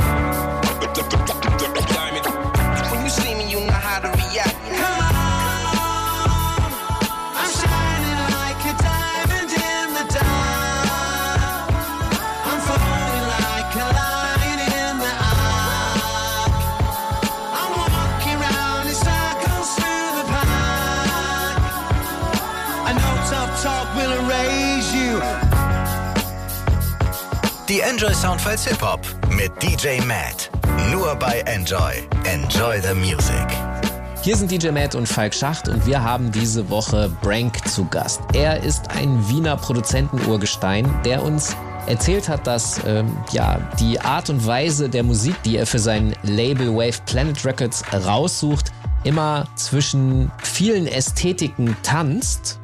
Enjoy Soundfiles Hip Hop mit DJ Matt. Nur bei Enjoy. Enjoy the Music. Hier sind DJ Matt und Falk Schacht und wir haben diese Woche Brank zu Gast. Er ist ein Wiener Produzentenurgestein, der uns erzählt hat, dass ähm, ja, die Art und Weise der Musik, die er für sein Label Wave Planet Records raussucht, immer zwischen vielen Ästhetiken tanzt.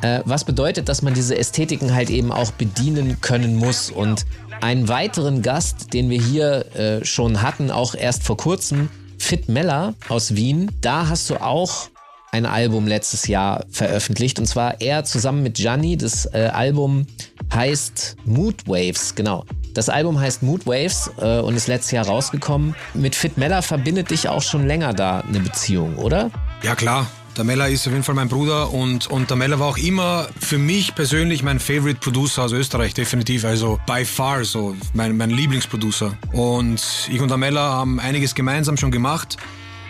Äh, was bedeutet, dass man diese Ästhetiken halt eben auch bedienen können muss. Und einen weiteren Gast, den wir hier äh, schon hatten, auch erst vor kurzem, Fit Meller aus Wien, da hast du auch ein Album letztes Jahr veröffentlicht und zwar er zusammen mit Gianni. Das äh, Album heißt Mood Waves, genau. Das Album heißt Mood Waves äh, und ist letztes Jahr rausgekommen. Mit Fit Meller verbindet dich auch schon länger da eine Beziehung, oder? Ja, klar. Der Meller ist auf jeden Fall mein Bruder und, und der Meller war auch immer für mich persönlich mein Favorite Producer aus Österreich, definitiv. Also by far so, mein, mein Lieblingsproducer. Und ich und der Meller haben einiges gemeinsam schon gemacht,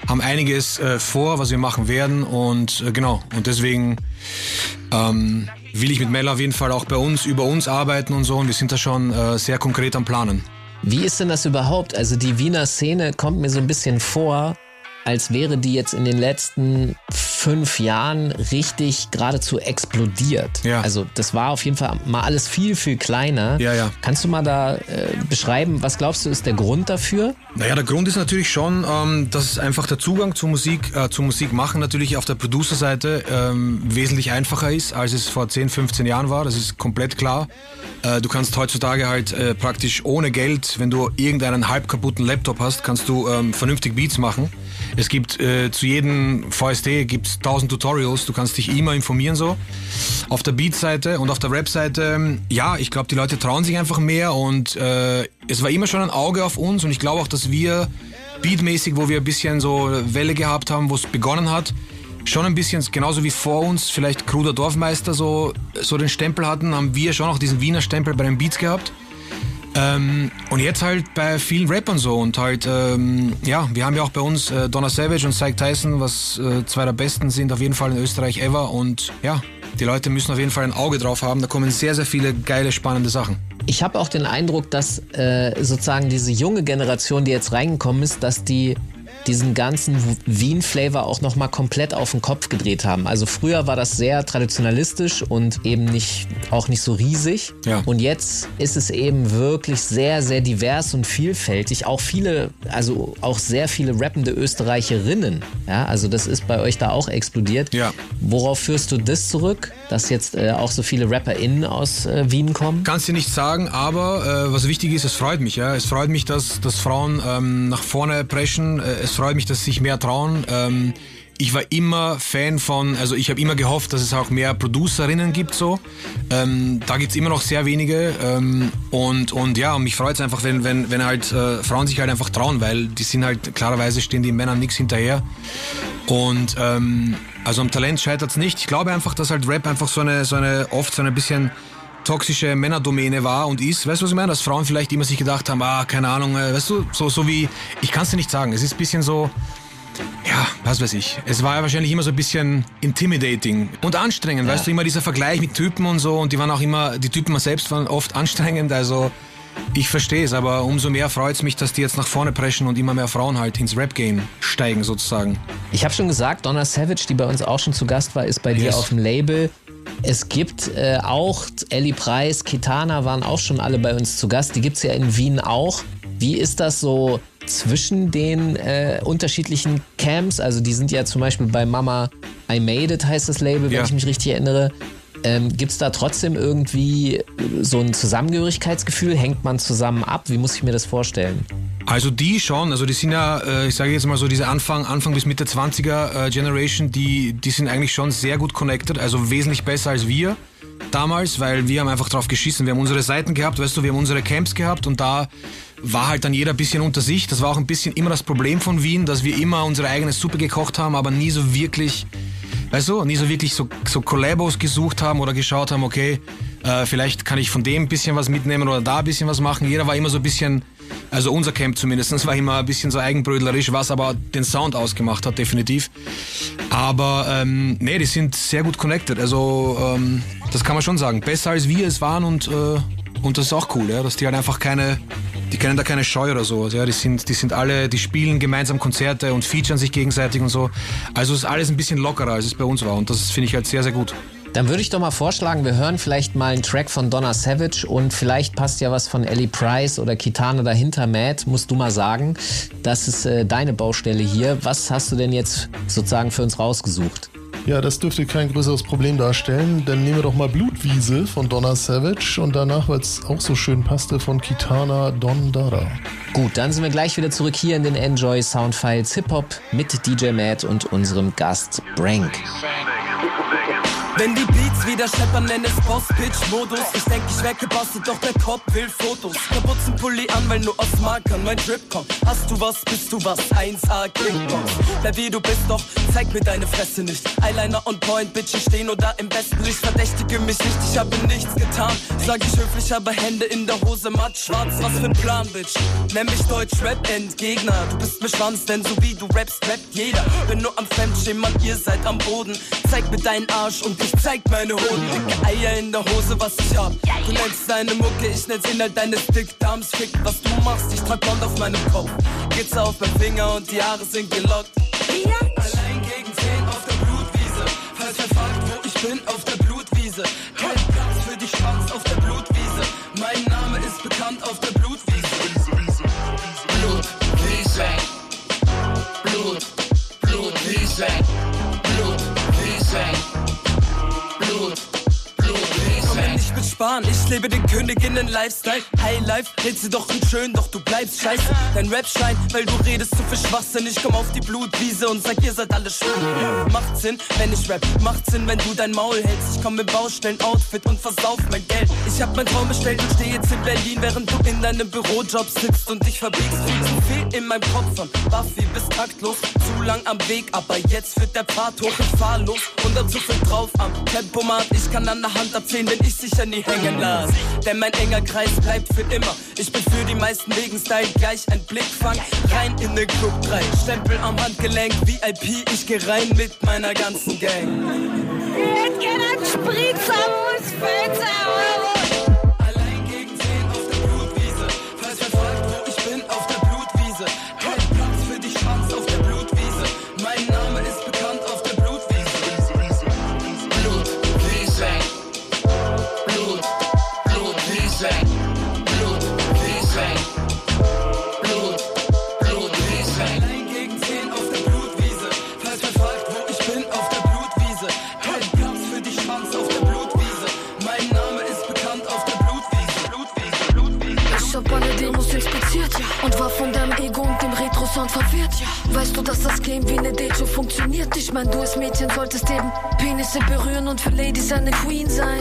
haben einiges äh, vor, was wir machen werden und äh, genau. Und deswegen ähm, will ich mit Meller auf jeden Fall auch bei uns, über uns arbeiten und so und wir sind da schon äh, sehr konkret am Planen. Wie ist denn das überhaupt? Also die Wiener Szene kommt mir so ein bisschen vor, als wäre die jetzt in den letzten fünf Jahren richtig geradezu explodiert. Ja. Also das war auf jeden Fall mal alles viel, viel kleiner. Ja, ja. Kannst du mal da äh, beschreiben, was glaubst du ist der Grund dafür? Naja, der Grund ist natürlich schon, ähm, dass einfach der Zugang zur Musik, äh, zur Musik machen natürlich auf der Producer-Seite ähm, wesentlich einfacher ist, als es vor 10, 15 Jahren war. Das ist komplett klar. Äh, du kannst heutzutage halt äh, praktisch ohne Geld, wenn du irgendeinen halb kaputten Laptop hast, kannst du ähm, vernünftig Beats machen. Es gibt äh, zu jedem VST gibt's tausend Tutorials, du kannst dich immer informieren so. Auf der Beat-Seite und auf der Rap-Seite, ja, ich glaube, die Leute trauen sich einfach mehr und äh, es war immer schon ein Auge auf uns und ich glaube auch, dass wir beatmäßig, wo wir ein bisschen so Welle gehabt haben, wo es begonnen hat, schon ein bisschen, genauso wie vor uns vielleicht Kruder Dorfmeister so, so den Stempel hatten, haben wir schon auch diesen Wiener Stempel bei den Beats gehabt. Ähm, und jetzt halt bei vielen Rappern so. Und halt, ähm, ja, wir haben ja auch bei uns äh, Donna Savage und Syke Tyson, was äh, zwei der besten sind auf jeden Fall in Österreich ever. Und ja, die Leute müssen auf jeden Fall ein Auge drauf haben, da kommen sehr, sehr viele geile, spannende Sachen. Ich habe auch den Eindruck, dass äh, sozusagen diese junge Generation, die jetzt reingekommen ist, dass die diesen ganzen Wien-Flavor auch nochmal komplett auf den Kopf gedreht haben. Also früher war das sehr traditionalistisch und eben nicht, auch nicht so riesig. Ja. Und jetzt ist es eben wirklich sehr, sehr divers und vielfältig. Auch viele, also auch sehr viele rappende Österreicherinnen. Ja, also das ist bei euch da auch explodiert. Ja. Worauf führst du das zurück, dass jetzt äh, auch so viele RapperInnen aus äh, Wien kommen? Kannst du nicht sagen, aber äh, was wichtig ist, es freut mich. Ja? Es freut mich, dass, dass Frauen ähm, nach vorne preschen. Äh, es freut mich, dass sich mehr trauen. Ähm, ich war immer Fan von, also ich habe immer gehofft, dass es auch mehr Producerinnen gibt so. Ähm, da gibt's immer noch sehr wenige. Ähm, und, und ja, und mich freut es einfach, wenn, wenn, wenn halt äh, Frauen sich halt einfach trauen, weil die sind halt, klarerweise stehen die Männern nichts hinterher. Und ähm, also am Talent scheitert's nicht. Ich glaube einfach, dass halt Rap einfach so eine, so eine oft so ein bisschen toxische Männerdomäne war und ist. Weißt du, was ich meine? Dass Frauen vielleicht immer sich gedacht haben, ah, keine Ahnung, äh, weißt du, so, so wie, ich kann es dir nicht sagen. Es ist ein bisschen so, ja, was weiß ich. Es war ja wahrscheinlich immer so ein bisschen intimidating und anstrengend, Ja. weißt du, immer dieser Vergleich mit Typen und so und die waren auch immer, die Typen selbst waren oft anstrengend, also ich verstehe es, aber umso mehr freut es mich, dass die jetzt nach vorne preschen und immer mehr Frauen halt ins Rap-Game steigen sozusagen. Ich habe schon gesagt, Donna Savage, die bei uns auch schon zu Gast war, ist bei dir Yes. auf dem Label. Es gibt äh, auch Ellie Preis, Kitana waren auch schon alle bei uns zu Gast. Die gibt's ja in Wien auch. Wie ist das so zwischen den äh, unterschiedlichen Camps? Also die sind ja zum Beispiel bei Mama I Made It heißt das Label, wenn Ja. ich mich richtig erinnere. Ähm, Gibt es da trotzdem irgendwie so ein Zusammengehörigkeitsgefühl? Hängt man zusammen ab? Wie muss ich mir das vorstellen? Also die schon, also die sind ja, äh, ich sage jetzt mal so diese Anfang, Anfang bis Mitte 20er äh, Generation, die, die sind eigentlich schon sehr gut connected, also wesentlich besser als wir damals, weil wir haben einfach drauf geschissen. Wir haben unsere Seiten gehabt, weißt du, wir haben unsere Camps gehabt und da war halt dann jeder ein bisschen unter sich. Das war auch ein bisschen immer das Problem von Wien, dass wir immer unsere eigene Suppe gekocht haben, aber nie so wirklich, weißt du, nie so wirklich so, so Collabos gesucht haben oder geschaut haben, okay, äh, vielleicht kann ich von dem ein bisschen was mitnehmen oder da ein bisschen was machen. Jeder war immer so ein bisschen, also unser Camp zumindest, [LAUGHS] war immer ein bisschen so eigenbrödlerisch, was aber den Sound ausgemacht hat, definitiv. Aber ähm, nee, die sind sehr gut connected. Also ähm, das kann man schon sagen. Besser als wir es waren und, äh, und das ist auch cool, ja, dass die halt einfach keine, die kennen da keine Scheu oder so. Ja, die sind, die sind alle, die spielen gemeinsam Konzerte und featuren sich gegenseitig und so. Also ist alles ein bisschen lockerer, als es bei uns war und das finde ich halt sehr, sehr gut. Dann würde ich doch mal vorschlagen, wir hören vielleicht mal einen Track von Donna Savage und vielleicht passt ja was von Ellie Price oder Kitana dahinter. Matt, musst du mal sagen. Das ist äh, deine Baustelle hier. Was hast du denn jetzt sozusagen für uns rausgesucht? Ja, das dürfte kein größeres Problem darstellen. Dann nehmen wir doch mal Blutwiese von Donna Savage und danach, weil es auch so schön passte, von Kitana Don Dada. Gut, dann sind wir gleich wieder zurück hier in den Enjoy Soundfiles Hip Hop mit DJ Matt und unserem Gast Brank. Wenn die Beats wieder scheppern, nenn es Boss-Pitch-Modus. Ich denk, ich wär gebastelt, doch der Kopf will Fotos. Kapuzenpulli an, weil nur aus Markern mein Drip kommt. Hast du was, bist du was? 1A Kickbox. Bleib wie du bist, doch zeig mir deine Fresse nicht. Eyeliner on point, Bitches stehen oder im besten Licht. Verdächtige mich nicht, ich habe nichts getan. Sag ich höflich, aber Hände in der Hose, matt schwarz. Was für ein Plan, Bitch? Nenn mich Deutsch-Rap-Endgegner. Du bist mir Schwanz, denn so wie du rappst, rappt jeder. Bin nur am Fremdschämen, ihr seid am Boden. Zeig mir deinen Arsch und ich zeig meine Hoden. Dicke Eier in der Hose, was ich hab. Du nennst deine Mucke, ich nenn's Inhalt deines Dickdarms. Fick, was du machst, ich trag Blond auf meinem Kopf. Geht's auf beim Finger und die Haare sind gelockt. Allein gegen 10 auf der Blut Falls wer fragt, wo ich bin, auf der Blutwiese. Kein Platz für die Schwanz auf der Blutwiese. Mein Name ist bekannt auf der Blutwiese. Blutwiese. Sparen, ich lebe den Königinnen-Lifestyle. High Life, hältst du doch nicht schön, doch du bleibst scheiße. Dein Rap scheint, weil du redest zu viel Schwachsinn. Ich komm auf die Blutwiese und sag, ihr seid alle schwul. Macht Sinn, wenn ich rap, macht Sinn, wenn du dein Maul hältst. Ich komm mit Baustellen, Outfit und versauf mein Geld. Ich hab mein Traum bestellt und steh jetzt in Berlin, während du in deinem Bürojob sitzt und dich verbiegst. Zu viel in meinem Kopf von Buffy bis taktlos. Zu lang am Weg, aber jetzt führt der Pfad hoch, ich fahr los. Und hab zu viel drauf am Tempomat. Ich kann an der Hand abzählen, wenn ich sicher nie hängen lass. Denn mein enger Kreis bleibt für immer. Ich bin für die meisten wegen Style gleich ein Blickfang. Rein in den Club 3, Stempel am Handgelenk, VIP, ich geh rein mit meiner ganzen Gang. Jetzt geht ein Spritzer, muss Weißt du, dass das Game wie eine Date funktioniert? Ich mein, du als Mädchen solltest eben Penisse berühren und für Ladies eine Queen sein.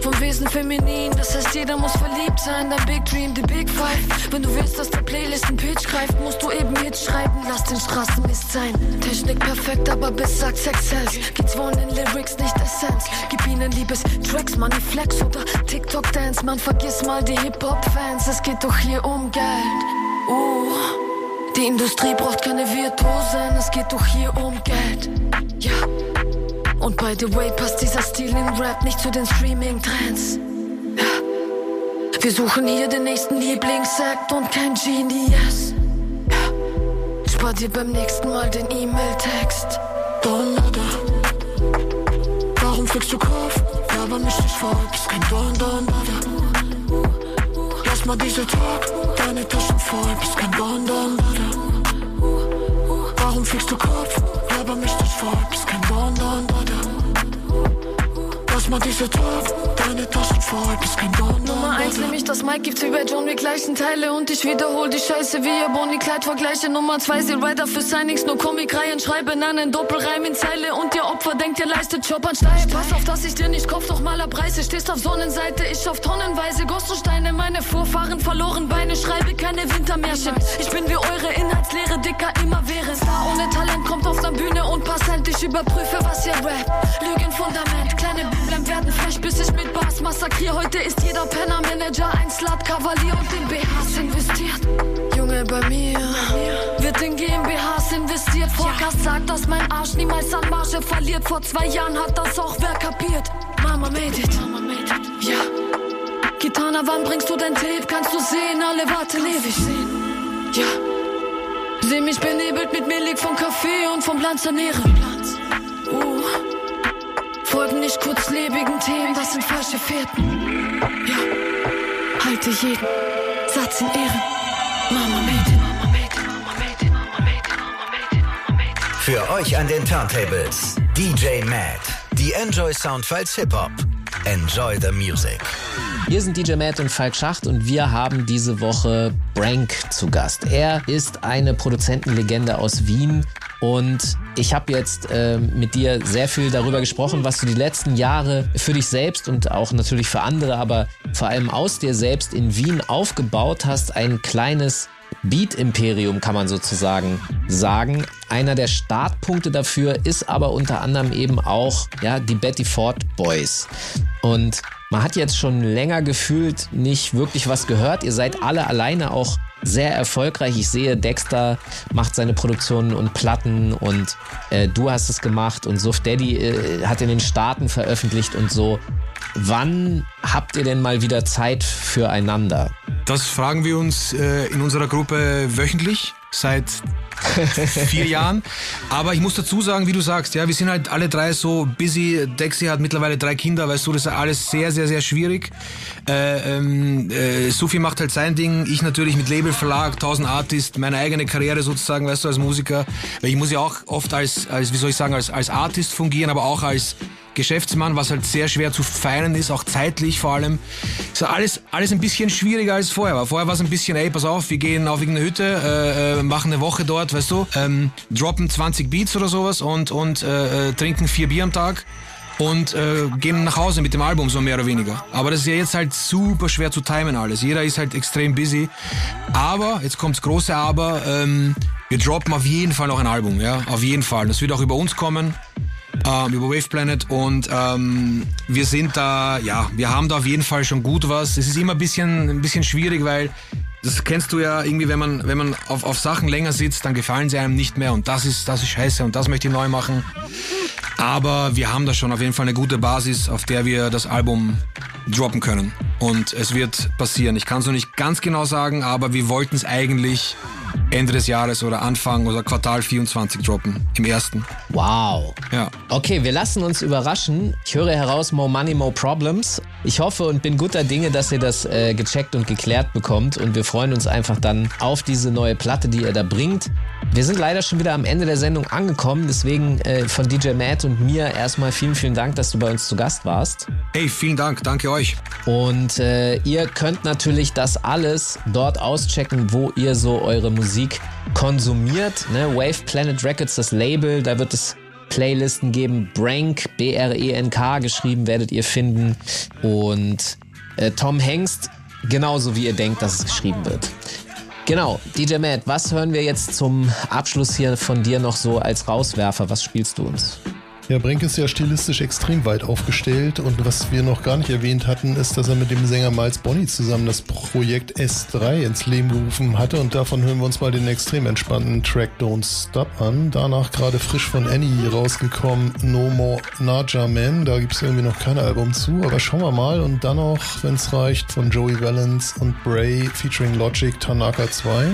Vom Wesen feminin, das heißt, jeder muss verliebt sein. Dein Big Dream, die Big Five. Wenn du willst, dass der Playlist ein Pitch greift, musst du eben Hits schreiben. Lass den Straßenmist sein. Technik perfekt, aber bis sagt Sex sells. Geht's wohl in Lyrics, nicht Essenz. Gib ihnen Liebes Tracks, Money Flex oder TikTok Dance. Man vergiss mal die Hip-Hop-Fans. Es geht doch hier um Geld. Uh. Die Industrie braucht keine Virtuosen, es geht doch hier um Geld. Ja. Und by the way passt dieser Stil in Rap nicht zu den Streaming-Trends. Ja. Wir suchen hier den nächsten Lieblingsakt und kein Genius. Ja. Spar dir beim nächsten Mal den E-Mail-Text. Warum fliegst du Kopf? Aber mich nicht vor, bist kein Don, Don, Lass mal diese Talk, deine Taschen voll, bist kein Don, Warum fliegst du Kopf? Aber mich nicht voll, bist kein Don, Don, Lass mal diese Talk, deine Taschen voll, bist kein Don, Nummer eins nehme ich das Mic, gibt's wie bei John Wick gleichen Teile und ich wiederhol die Scheiße wie ihr Bonnie Clyde vergleiche. Nummer zwei, sie Rider für Signings, nur Komikreihen, schreibe in einen Doppelreim in Zeile und ihr Opfer denkt, ihr leistet Job an Stein. Pass auf, dass ich dir nicht Kopf doch mal abreiße. Stehst auf Sonnenseite, ich auf tonnenweise Gossensteine, meine Vorfahren verloren Beine, schreibe keine Wintermärchen. Ich bin wie eure Inhaltslehre, dicker immer wäre. Star ohne Talent kommt auf der Bühne und passant, ich überprüfe, was ihr rappt. Lügenfundament, kleine Bibeln werden frech, bis ich mit Bars massakrier. Heute ist jeder Penner Manager, ein Slut Kavalier und in BHs investiert. Junge, bei mir wird in GmbHs investiert. Forecast sagt, dass mein Arsch niemals an Marge verliert. Vor zwei Jahren hat das auch wer kapiert. Mama made it. Mama made it. Ja. Gitana, wann bringst du dein Tape? Kannst du sehen, alle warten ewig. Ja. Seh mich benebelt mit Milch vom Kaffee und vom Glanz. Uh. Folgen nicht kurzlebigen Themen, das sind falsche Fährten. Ja. Halte jeden Satz in Ehren. Mama made it. Für euch an den Turntables DJ Matt. Die Enjoy Soundfiles Hip Hop. Enjoy the music. Hier sind DJ Matt und Falk Schacht und wir haben diese Woche Brank zu Gast. Er ist eine Produzentenlegende aus Wien und ich habe jetzt äh, mit dir sehr viel darüber gesprochen, was du die letzten Jahre für dich selbst und auch natürlich für andere, aber vor allem aus dir selbst in Wien aufgebaut hast. Ein kleines Beat-Imperium kann man sozusagen sagen. Einer der Startpunkte dafür ist aber unter anderem eben auch ja, die Betty Ford Boys. Und man hat jetzt schon länger gefühlt nicht wirklich was gehört. Ihr seid alle alleine auch sehr erfolgreich. Ich sehe, Dexter macht seine Produktionen und Platten und äh, du hast es gemacht und Suf Daddy äh, hat in den Staaten veröffentlicht und so. wann habt ihr denn mal wieder Zeit füreinander? Das fragen wir uns äh, in unserer Gruppe wöchentlich seit vier Jahren. Aber ich muss dazu sagen, wie du sagst, ja, wir sind halt alle drei so busy. Dexy hat mittlerweile drei Kinder, weißt du, das ist alles sehr, sehr, sehr schwierig. Äh, ähm, äh, Sophie macht halt sein Ding, ich natürlich mit Label, Verlag, 1000 Artist, meine eigene Karriere sozusagen, weißt du, als Musiker. Weil ich muss ja auch oft als, als wie soll ich sagen, als, als Artist fungieren, aber auch als Geschäftsmann, was halt sehr schwer zu feiern ist, auch zeitlich vor allem. Ist alles, alles ein bisschen schwieriger als vorher war. Vorher war es ein bisschen, ey, pass auf, wir gehen auf irgendeine Hütte, äh, äh, machen eine Woche dort, weißt du, ähm, droppen 20 Beats oder sowas und, und äh, äh, trinken vier Bier am Tag und äh, gehen nach Hause mit dem Album, so mehr oder weniger. Aber das ist ja jetzt halt super schwer zu timen alles. Jeder ist halt extrem busy. Aber, jetzt kommt's große Aber, ähm, wir droppen auf jeden Fall noch ein Album, ja, auf jeden Fall. Das wird auch über uns kommen ähm, über Wave Planet und ähm, wir sind da, ja, wir haben da auf jeden Fall schon gut was. Es ist immer ein bisschen, ein bisschen schwierig, weil das kennst du ja irgendwie, wenn man, wenn man auf, auf Sachen länger sitzt, dann gefallen sie einem nicht mehr und das ist, das ist scheiße und das möchte ich neu machen. Aber wir haben da schon auf jeden Fall eine gute Basis, auf der wir das Album droppen können. Und es wird passieren. Ich kann es noch nicht ganz genau sagen, aber wir wollten es eigentlich Ende des Jahres oder Anfang oder Quartal 24 droppen. Im ersten. Wow. Ja. Okay, wir lassen uns überraschen. Ich höre heraus, more money, more problems. Ich hoffe und bin guter Dinge, dass ihr das äh, gecheckt und geklärt bekommt. Und wir freuen uns einfach dann auf diese neue Platte, die ihr da bringt. Wir sind leider schon wieder am Ende der Sendung angekommen. Deswegen äh, von DJ Matt und mir erstmal vielen, vielen Dank, dass du bei uns zu Gast warst. Hey, vielen Dank. Danke euch. Und äh, ihr könnt natürlich das alles dort auschecken, wo ihr so eure Musik konsumiert. Ne? Wave Planet Records, das Label, da wird es Playlisten geben. Brank, B-R-E-N-K geschrieben, werdet ihr finden. Und äh, Tom Hengst, genauso wie ihr denkt, dass es geschrieben wird. Genau, DJ Matt, was hören wir jetzt zum Abschluss hier von dir noch so als Rauswerfer? Was spielst du uns? Ja, Brink ist ja stilistisch extrem weit aufgestellt und was wir noch gar nicht erwähnt hatten, ist, dass er mit dem Sänger Miles Bonny zusammen das Projekt S3 ins Leben gerufen hatte und davon hören wir uns mal den extrem entspannten Track Don't Stop an. Danach gerade frisch von Annie rausgekommen No More Naja Man, da gibt es irgendwie noch kein Album zu, aber schauen wir mal und dann noch, wenn es reicht, von Joey Valence und Bray featuring Logic Tanaka 2.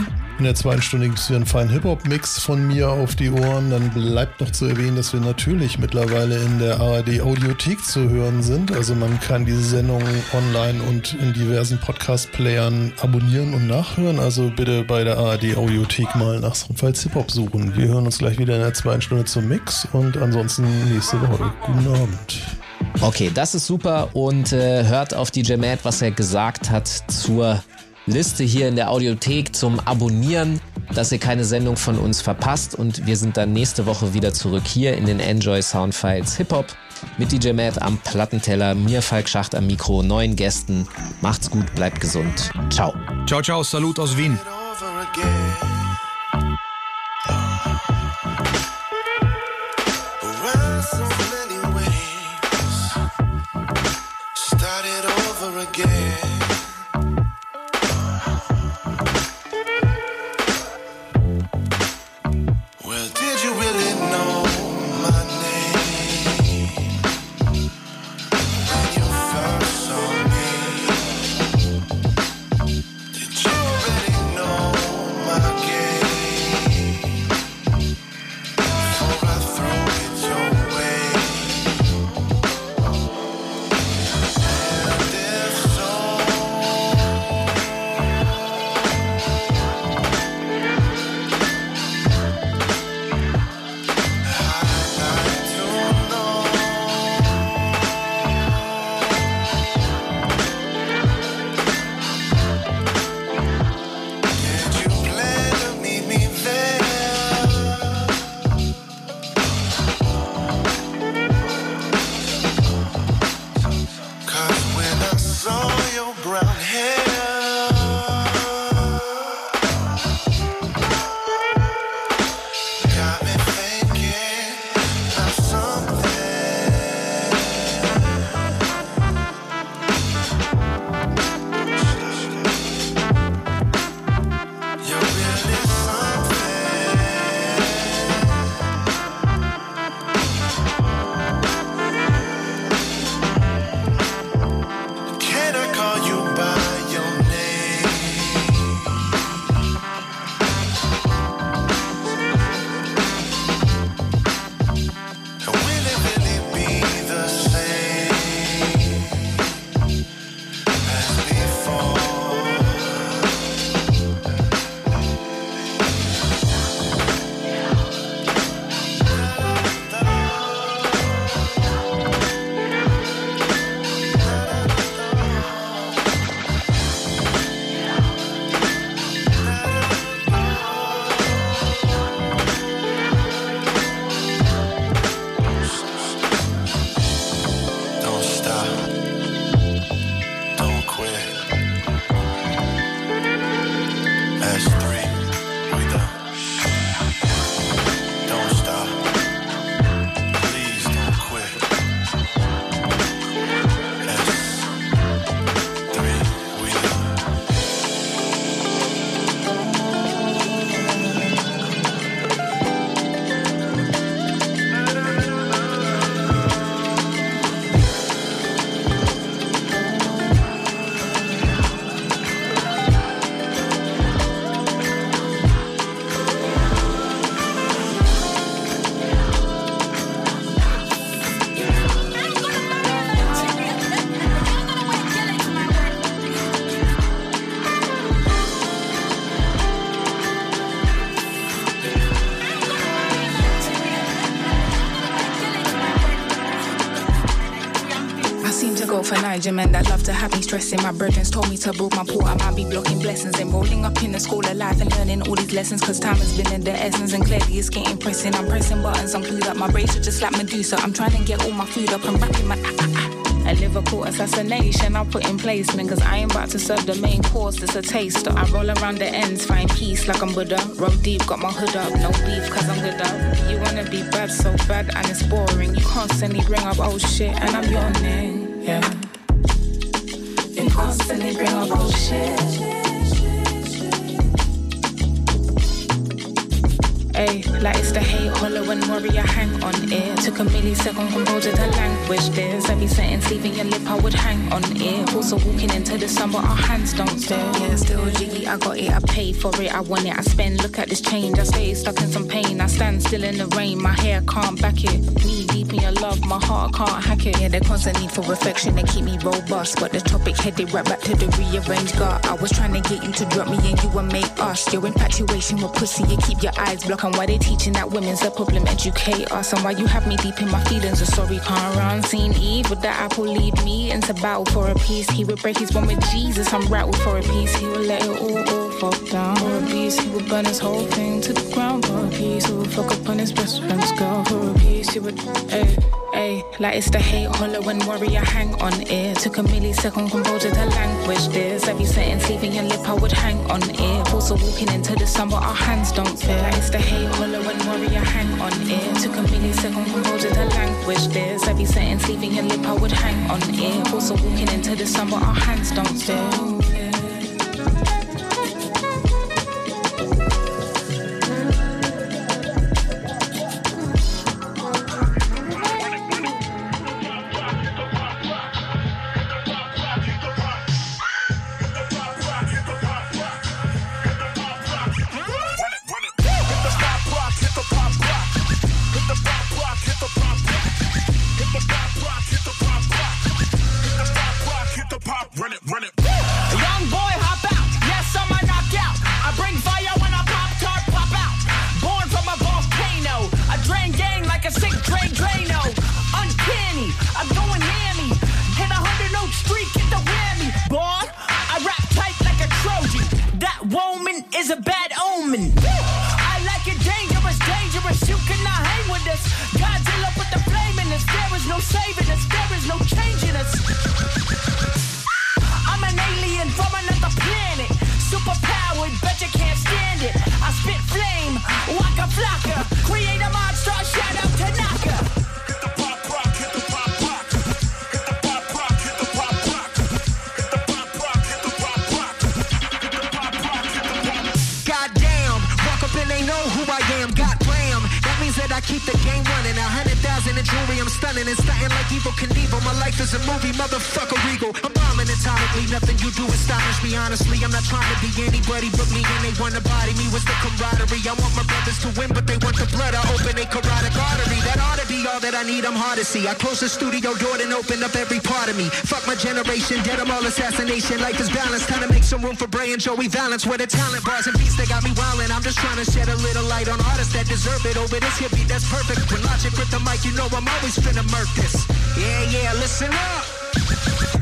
In der zweiten Stunde gibt es wieder einen feinen Hip-Hop-Mix von mir auf die Ohren. Dann bleibt noch zu erwähnen, dass wir natürlich mittlerweile in der ARD Audiothek zu hören sind. Also man kann diese Sendung online und in diversen Podcast-Playern abonnieren und nachhören. Also bitte bei der ARD Audiothek mal nach Falls Hip-Hop suchen. Wir hören uns gleich wieder in der zweiten Stunde zum Mix und ansonsten nächste Woche. Guten Abend. Okay, das ist super und äh, hört auf DJ Matt, was er gesagt hat zur Liste hier in der Audiothek zum Abonnieren, dass ihr keine Sendung von uns verpasst. Und wir sind dann nächste Woche wieder zurück hier in den Enjoy Soundfiles Hip Hop mit DJ Matt am Plattenteller, mir Falk Schacht am Mikro, neuen Gästen. Macht's gut, bleibt gesund. Ciao. Ciao, ciao, Salut aus Wien. Feel for men that love to have me stressing. My brethren told me to build my port. I might be blocking blessings and rolling up in the school of life and learning all these lessons. Cause time has been in the essence and clearly it's getting pressing. I'm pressing buttons, I'm clued up. My brace are just like Medusa. I'm trying to get all my food up. I'm rapping my ah, ah, ah. A Liverpool assassination I put in placement Cause I ain't about to serve the main course, it's a taster I roll around the ends, find peace like I'm Buddha Roll deep, got my hood up, no beef cause I'm good up You wanna be bad, so bad and it's boring You constantly bring up old shit and I'm name, yeah It's the hate, hollow and I hang on it. Took a millisecond composure to language this. Every sentence leaving your lip, I would hang on it. Also walking into the sun, but our hands don't stay. Yeah, still jiggy, I got it, I pay for it, I want it, I spend. Look at this change, I stay stuck in some pain. I stand still in the rain, my hair can't back it. Knee deep in your love, my heart can't hack it. Yeah, the constant need for reflection to keep me robust. But the topic headed right back to the rearranged gut. I was trying to get you to drop me and you would make us. Your infatuation with pussy, you keep your eyes blocked. And why they teaching that women's a problem, educate us. And why you have me deep in my feelings, a sorry can't run. Seen Eve with the apple lead me into battle for a piece. He would break his one with Jesus, I'm rattled for a piece. He would let it all, all fall down for a piece. He would burn his whole thing to the ground for a piece. He would fuck up on his best friend's girl for a piece. He would, ayy. Ay, like it's the hate, hollow and worry, I hang on it. Took a millisecond composure to language this. Every sentence leaving your lip, I would hang on it. Also walking into the sun, but our hands don't fit. Like it's the hate, hollow and worry, I hang on it. Took a millisecond composure to language this. Every sentence leaving your lip, I would hang on it. Also walking into the sun, but our hands don't fit. Is a movie, motherfucker regal. I'm bombing atomically, nothing you do astonish me. Honestly, I'm not trying to be anybody but me, and they want to body me. What's the camaraderie? I want my brothers to win, but they want the blood. I open a carotid artery. That ought to be all that I need. I'm hard to see. I close the studio door and open up every part of me. Fuck my generation, dead. I'm all assassination. Life is balanced. Time to make some room for Bray and Joey Valence. Where the talent bars and beats they got me wildin'. I'm just trying to shed a little light on artists that deserve it. Over this hit beat that's perfect. When logic with the mic, you know I'm always finna murk this. Yeah, yeah, listen up.